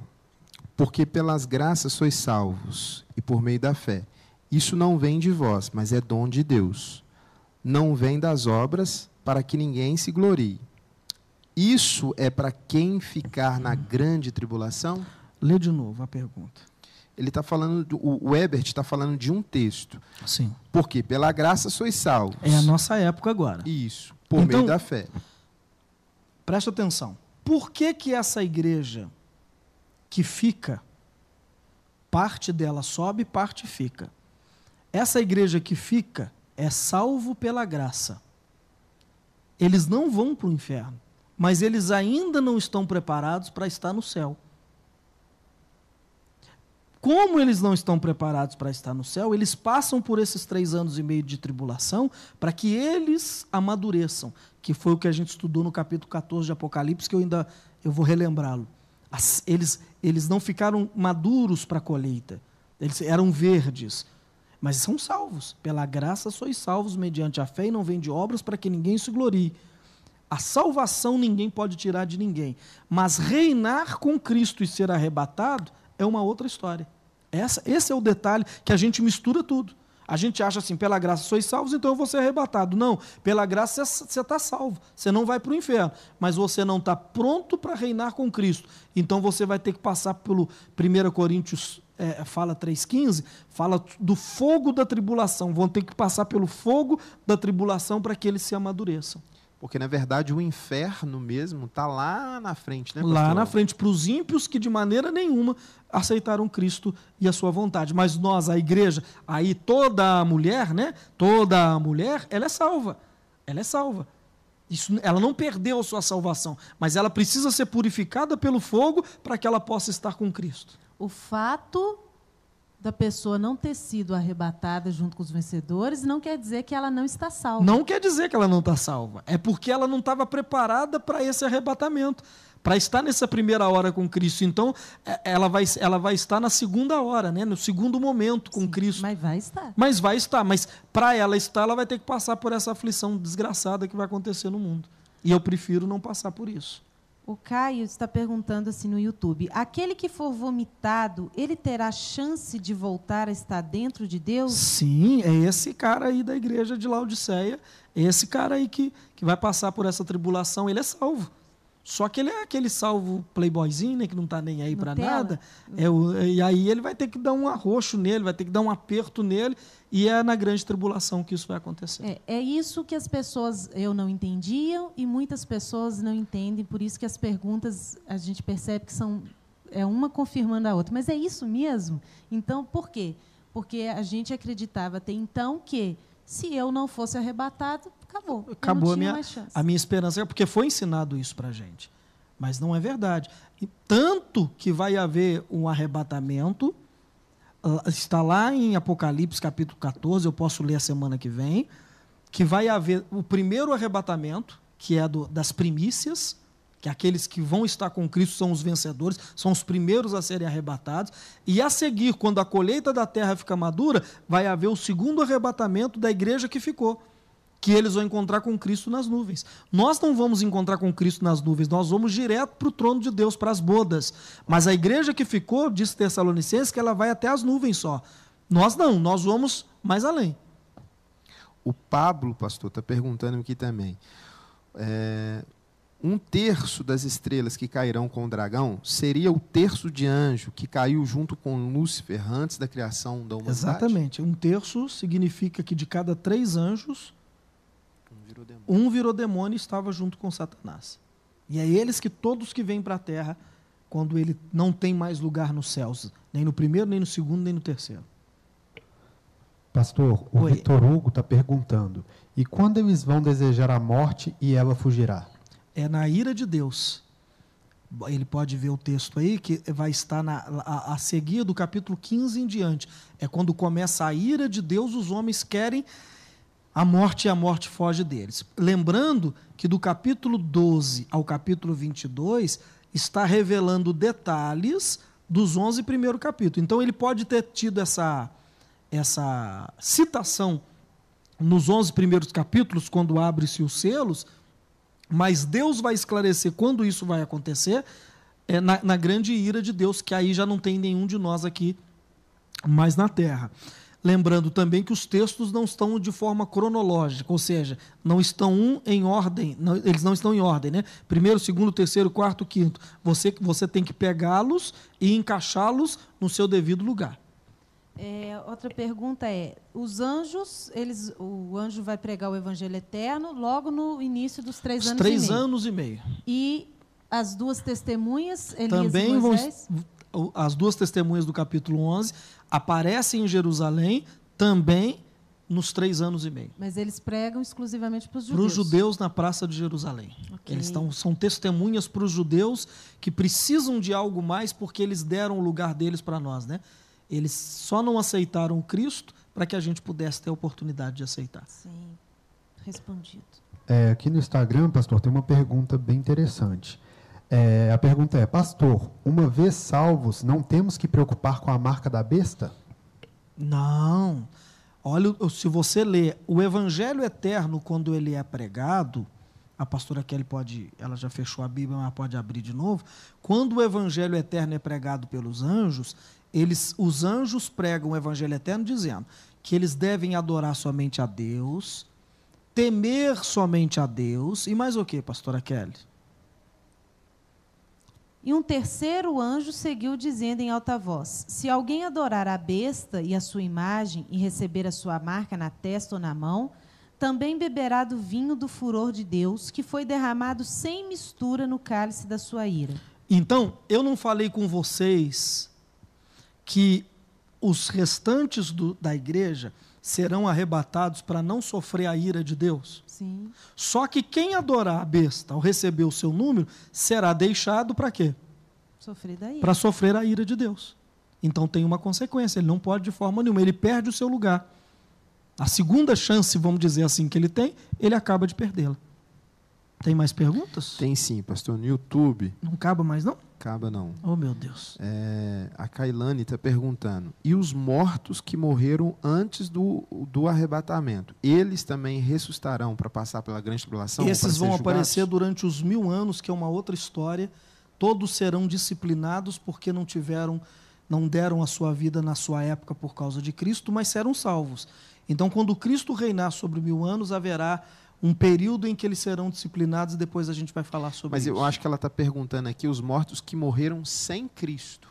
Porque pelas graças sois salvos, e por meio da fé. Isso não vem de vós, mas é dom de Deus. Não vem das obras, para que ninguém se glorie. Isso é para quem ficar na grande tribulação? Lê de novo a pergunta. Ele está falando, do- o o Ebert está falando de um texto. Sim. Porque pela graça sois salvos. É a nossa época agora. Isso, por Então- meio da fé. Presta atenção. Por que, que essa igreja que fica, parte dela sobe, parte fica? Essa igreja que fica é salvo pela graça. Eles não vão para o inferno, mas eles ainda não estão preparados para estar no céu. Como eles não estão preparados para estar no céu, eles passam por esses três anos e meio de tribulação para que eles amadureçam, que foi o que a gente estudou no capítulo 14 de Apocalipse, que eu ainda eu vou relembrá-lo. Eles, eles não ficaram maduros para a colheita, eles eram verdes, mas são salvos. Pela graça sois salvos mediante a fé e não vem de obras para que ninguém se glorie. A salvação ninguém pode tirar de ninguém, mas reinar com Cristo e ser arrebatado é uma outra história. Essa, esse é o detalhe que a gente mistura tudo. A gente acha assim, pela graça sois salvos, então eu vou ser arrebatado. Não, pela graça você está salvo. Você não vai para o inferno, mas você não está pronto para reinar com Cristo. Então você vai ter que passar pelo 1 Coríntios é, fala 3,15, fala do fogo da tribulação. Vão ter que passar pelo fogo da tribulação para que eles se amadureçam. Porque, na verdade, o inferno mesmo está lá na frente, né, lá pastor? na frente para os ímpios que de maneira nenhuma aceitaram Cristo e a sua vontade. Mas nós, a igreja, aí toda mulher, né? Toda mulher, ela é salva. Ela é salva. Isso, ela não perdeu a sua salvação, mas ela precisa ser purificada pelo fogo para que ela possa estar com Cristo. O fato da pessoa não ter sido arrebatada junto com os vencedores não quer dizer que ela não está salva. Não quer dizer que ela não está salva. É porque ela não estava preparada para esse arrebatamento, para estar nessa primeira hora com Cristo. Então, é- ela vai, ela vai estar na segunda hora, né? no segundo momento com Sim, Cristo. Mas vai estar. Mas vai estar. Mas para ela estar, ela vai ter que passar por essa aflição desgraçada que vai acontecer no mundo. E eu prefiro não passar por isso. O Caio está perguntando assim no YouTube: aquele que for vomitado, ele terá chance de voltar a estar dentro de Deus? Sim, é esse cara aí da igreja de Laodiceia. Esse cara aí que, que vai passar por essa tribulação. Ele é salvo. Só que ele é aquele salvo playboyzinho, né, que não está nem aí para nada. É o, e aí ele vai ter que dar um arroxo nele, vai ter que dar um aperto nele, e é na grande tribulação que isso vai acontecer. É, é isso que as pessoas eu não entendiam e muitas pessoas não entendem, por isso que as perguntas a gente percebe que são é uma confirmando a outra. Mas é isso mesmo? Então, por quê? Porque a gente acreditava até então que se eu não fosse arrebatado, acabou. Acabou a minha, a minha esperança, porque foi ensinado isso para gente. Mas não é verdade. E tanto que vai haver um arrebatamento, ah, está lá em Apocalipse capítulo 14, eu posso ler a semana que vem, que vai haver o primeiro arrebatamento, que é do, das primícias, que aqueles que vão estar com Cristo são os vencedores, são os primeiros a serem arrebatados, e a seguir, quando a colheita da terra fica madura, vai haver o segundo arrebatamento da igreja que ficou que eles vão encontrar com Cristo nas nuvens. Nós não vamos encontrar com Cristo nas nuvens, nós vamos direto para o trono de Deus, para as bodas. Mas a igreja que ficou, diz Tessalonicenses, que ela vai até as nuvens só. Nós não, nós vamos mais além. O Pablo, pastor, está perguntando aqui também. É, um terço das estrelas que cairão com o dragão seria o terço de anjo que caiu junto com Lúcifer antes da criação da humanidade? Exatamente. Um terço significa que de cada três anjos, Um virou demônio. e estava junto com Satanás. E é eles que todos que vêm para a terra, quando ele não tem mais lugar nos céus, nem no primeiro, nem no segundo, nem no terceiro. Pastor, o Oi. Vitor Hugo está perguntando: e quando eles vão desejar a morte e ela fugirá? é na ira de Deus. Ele pode ver o texto aí, que vai estar na, a, a seguir do capítulo 15 em diante. É quando começa a ira de Deus, os homens querem a morte e a morte foge deles. Lembrando que do capítulo 12 ao capítulo 22 está revelando detalhes dos 11 primeiros capítulos. Então ele pode ter tido essa, essa citação nos 11 primeiros capítulos, quando abre-se os selos, mas Deus vai esclarecer quando isso vai acontecer é, na, na grande ira de Deus, que aí já não tem nenhum de nós aqui mais na terra. Lembrando também que os textos não estão de forma cronológica, ou seja, não estão um em ordem, não- eles não estão em ordem, né? Primeiro, segundo, terceiro, quarto, quinto. Você, você tem que pegá-los e encaixá-los no seu devido lugar. É, outra pergunta é: os anjos, eles, o anjo vai pregar o evangelho eterno logo no início dos três Os anos três e meio. anos e meio. E as duas testemunhas, Elias também e vão, Moisés, o- as duas testemunhas do capítulo 11 aparecem em Jerusalém também nos três anos e meio. mas eles pregam exclusivamente para os Para judeus. os judeus na praça de Jerusalém. Ok. Eles tão, são testemunhas para os judeus que precisam de algo mais porque eles deram o lugar deles para nós. Né? Eles só não aceitaram o Cristo para que a gente pudesse ter a oportunidade de aceitar. Sim, respondido. É, aqui no Instagram, pastor, tem uma pergunta bem interessante. É, a pergunta é: Pastor, uma vez salvos, não temos que preocupar com a marca da besta? Não. Olha, se você lê o Evangelho Eterno, quando ele é pregado, a pastora Kelly pode, ela já fechou a Bíblia, mas pode abrir de novo. Quando o Evangelho Eterno é pregado pelos anjos, eles, os anjos pregam o Evangelho Eterno dizendo que eles devem adorar somente a Deus, temer somente a Deus, e mais o que, pastora Kelly? E um terceiro anjo seguiu dizendo em alta voz: Se alguém adorar a besta e a sua imagem e receber a sua marca na testa ou na mão, também beberá do vinho do furor de Deus, que foi derramado sem mistura no cálice da sua ira. Então, eu não falei com vocês que os restantes do- da igreja serão arrebatados para não sofrer a ira de Deus? Sim. Só que quem adorar a besta ao receber o seu número será deixado para quê? Sofrer daí. Para sofrer a ira de Deus. Então tem uma consequência, ele não pode de forma nenhuma, ele perde o seu lugar. A segunda chance, vamos dizer assim, que ele tem, ele acaba de perdê-la. Tem mais perguntas? Tem sim, pastor. No YouTube, Não acaba mais, não? Acaba não. Oh, meu Deus. É, a Kailane está perguntando: e os mortos que morreram antes do, do arrebatamento? Eles também ressuscitarão para passar pela grande tribulação? Esses vão aparecer durante os mil anos, que é uma outra história. Todos serão disciplinados porque não tiveram, não deram a sua vida na sua época por causa de Cristo, mas serão salvos. Então, quando Cristo reinar sobre mil anos, haverá um período em que eles serão disciplinados e depois a gente vai falar sobre Mas isso. eu acho que ela está perguntando aqui os mortos que morreram sem Cristo.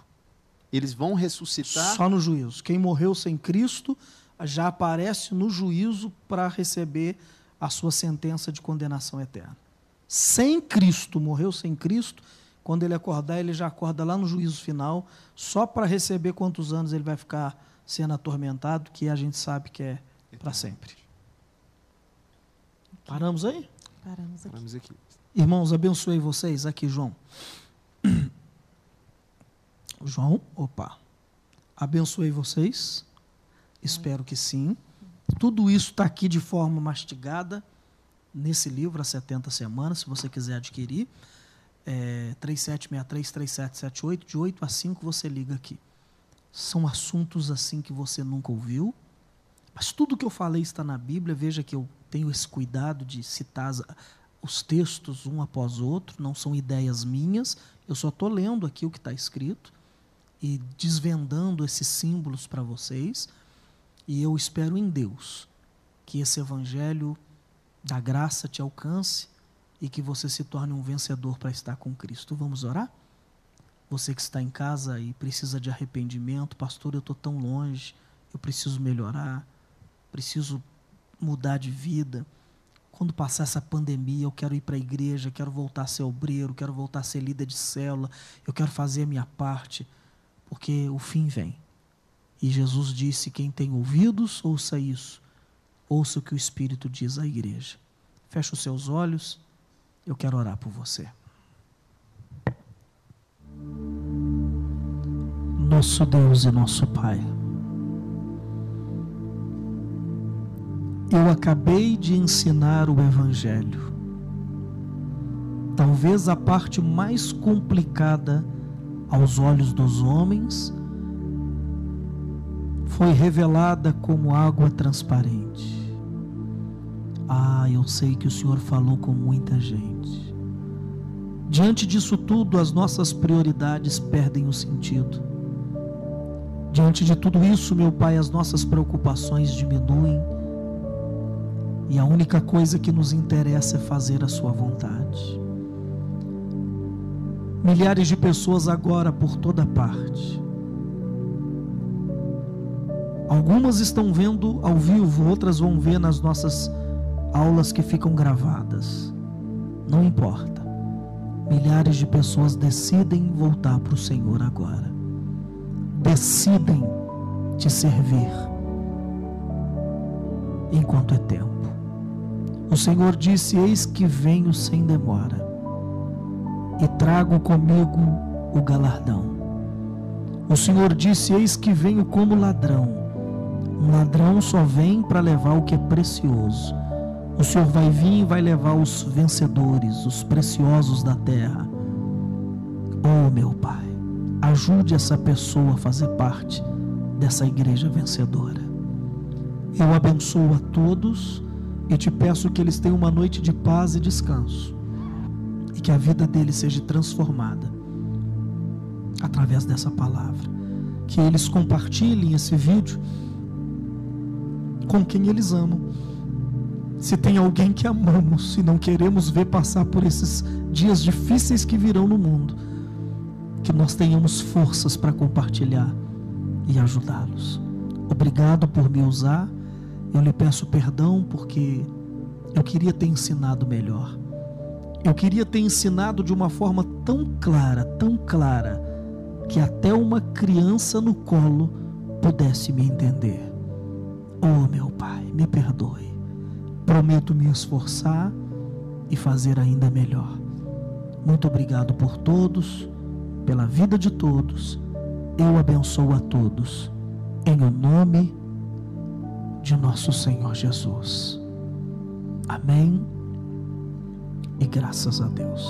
Eles vão ressuscitar? Só no juízo. Quem morreu sem Cristo já aparece no juízo para receber a sua sentença de condenação eterna. Sem Cristo, morreu sem Cristo, quando ele acordar, ele já acorda lá no juízo final, só para receber quantos anos ele vai ficar sendo atormentado, que a gente sabe que é para sempre. Paramos aí? Paramos aqui. Paramos aqui. Irmãos, abençoei vocês. Aqui, João. João, opa. Abençoei vocês. Espero que sim. Tudo isso está aqui de forma mastigada nesse livro, As 70 Semanas, se você quiser adquirir. É, 3763-3778, de 8 a 5 você liga aqui. São assuntos assim que você nunca ouviu. Mas tudo que eu falei está na Bíblia. Veja que eu tenho esse cuidado de citar os textos um após outro, não são ideias minhas. Eu só estou lendo aqui o que está escrito e desvendando esses símbolos para vocês. E eu espero em Deus que esse evangelho da graça te alcance e que você se torne um vencedor para estar com Cristo. Vamos orar? Você que está em casa e precisa de arrependimento, pastor, eu estou tão longe, eu preciso melhorar, preciso mudar de vida. Quando passar essa pandemia, eu quero ir para a igreja, quero voltar a ser obreiro, quero voltar a ser líder de célula, eu quero fazer a minha parte, porque o fim vem. E Jesus disse: quem tem ouvidos, ouça isso. Ouça o que o Espírito diz à igreja. Feche os seus olhos, eu quero orar por você. Nosso Deus e nosso Pai. Eu acabei de ensinar o Evangelho. Talvez a parte mais complicada aos olhos dos homens foi revelada como água transparente. Ah, eu sei que o Senhor falou com muita gente. Diante disso tudo, as nossas prioridades perdem o sentido. Diante de tudo isso, meu Pai, as nossas preocupações diminuem e a única coisa que nos interessa é fazer a Sua vontade. Milhares de pessoas agora por toda parte. Algumas estão vendo ao vivo, outras vão ver nas nossas aulas que ficam gravadas. Não importa. Milhares de pessoas decidem voltar para o Senhor agora. Decidem te servir enquanto é tempo. O Senhor disse: Eis que venho sem demora, e trago comigo o galardão. O Senhor disse: Eis que venho como ladrão. Um ladrão só vem para levar o que é precioso. O Senhor vai vir e vai levar os vencedores, os preciosos da terra. Oh, meu Pai, ajude essa pessoa a fazer parte dessa igreja vencedora. Eu abençoo a todos e te peço que eles tenham uma noite de paz e descanso e que a vida deles seja transformada através dessa palavra. Que eles compartilhem esse vídeo com quem eles amam. Se tem alguém que amamos e não queremos ver passar por esses dias difíceis que virão no mundo, que nós tenhamos forças para compartilhar e ajudá-los. Obrigado por me usar. Eu lhe peço perdão porque eu queria ter ensinado melhor. Eu queria ter ensinado de uma forma tão clara, tão clara, que até uma criança no colo pudesse me entender. Oh, meu Pai, me perdoe. Prometo me esforçar e fazer ainda melhor. Muito obrigado por todos, pela vida de todos. Eu abençoo a todos. Em o nome de nosso Senhor Jesus. Amém. E graças a Deus.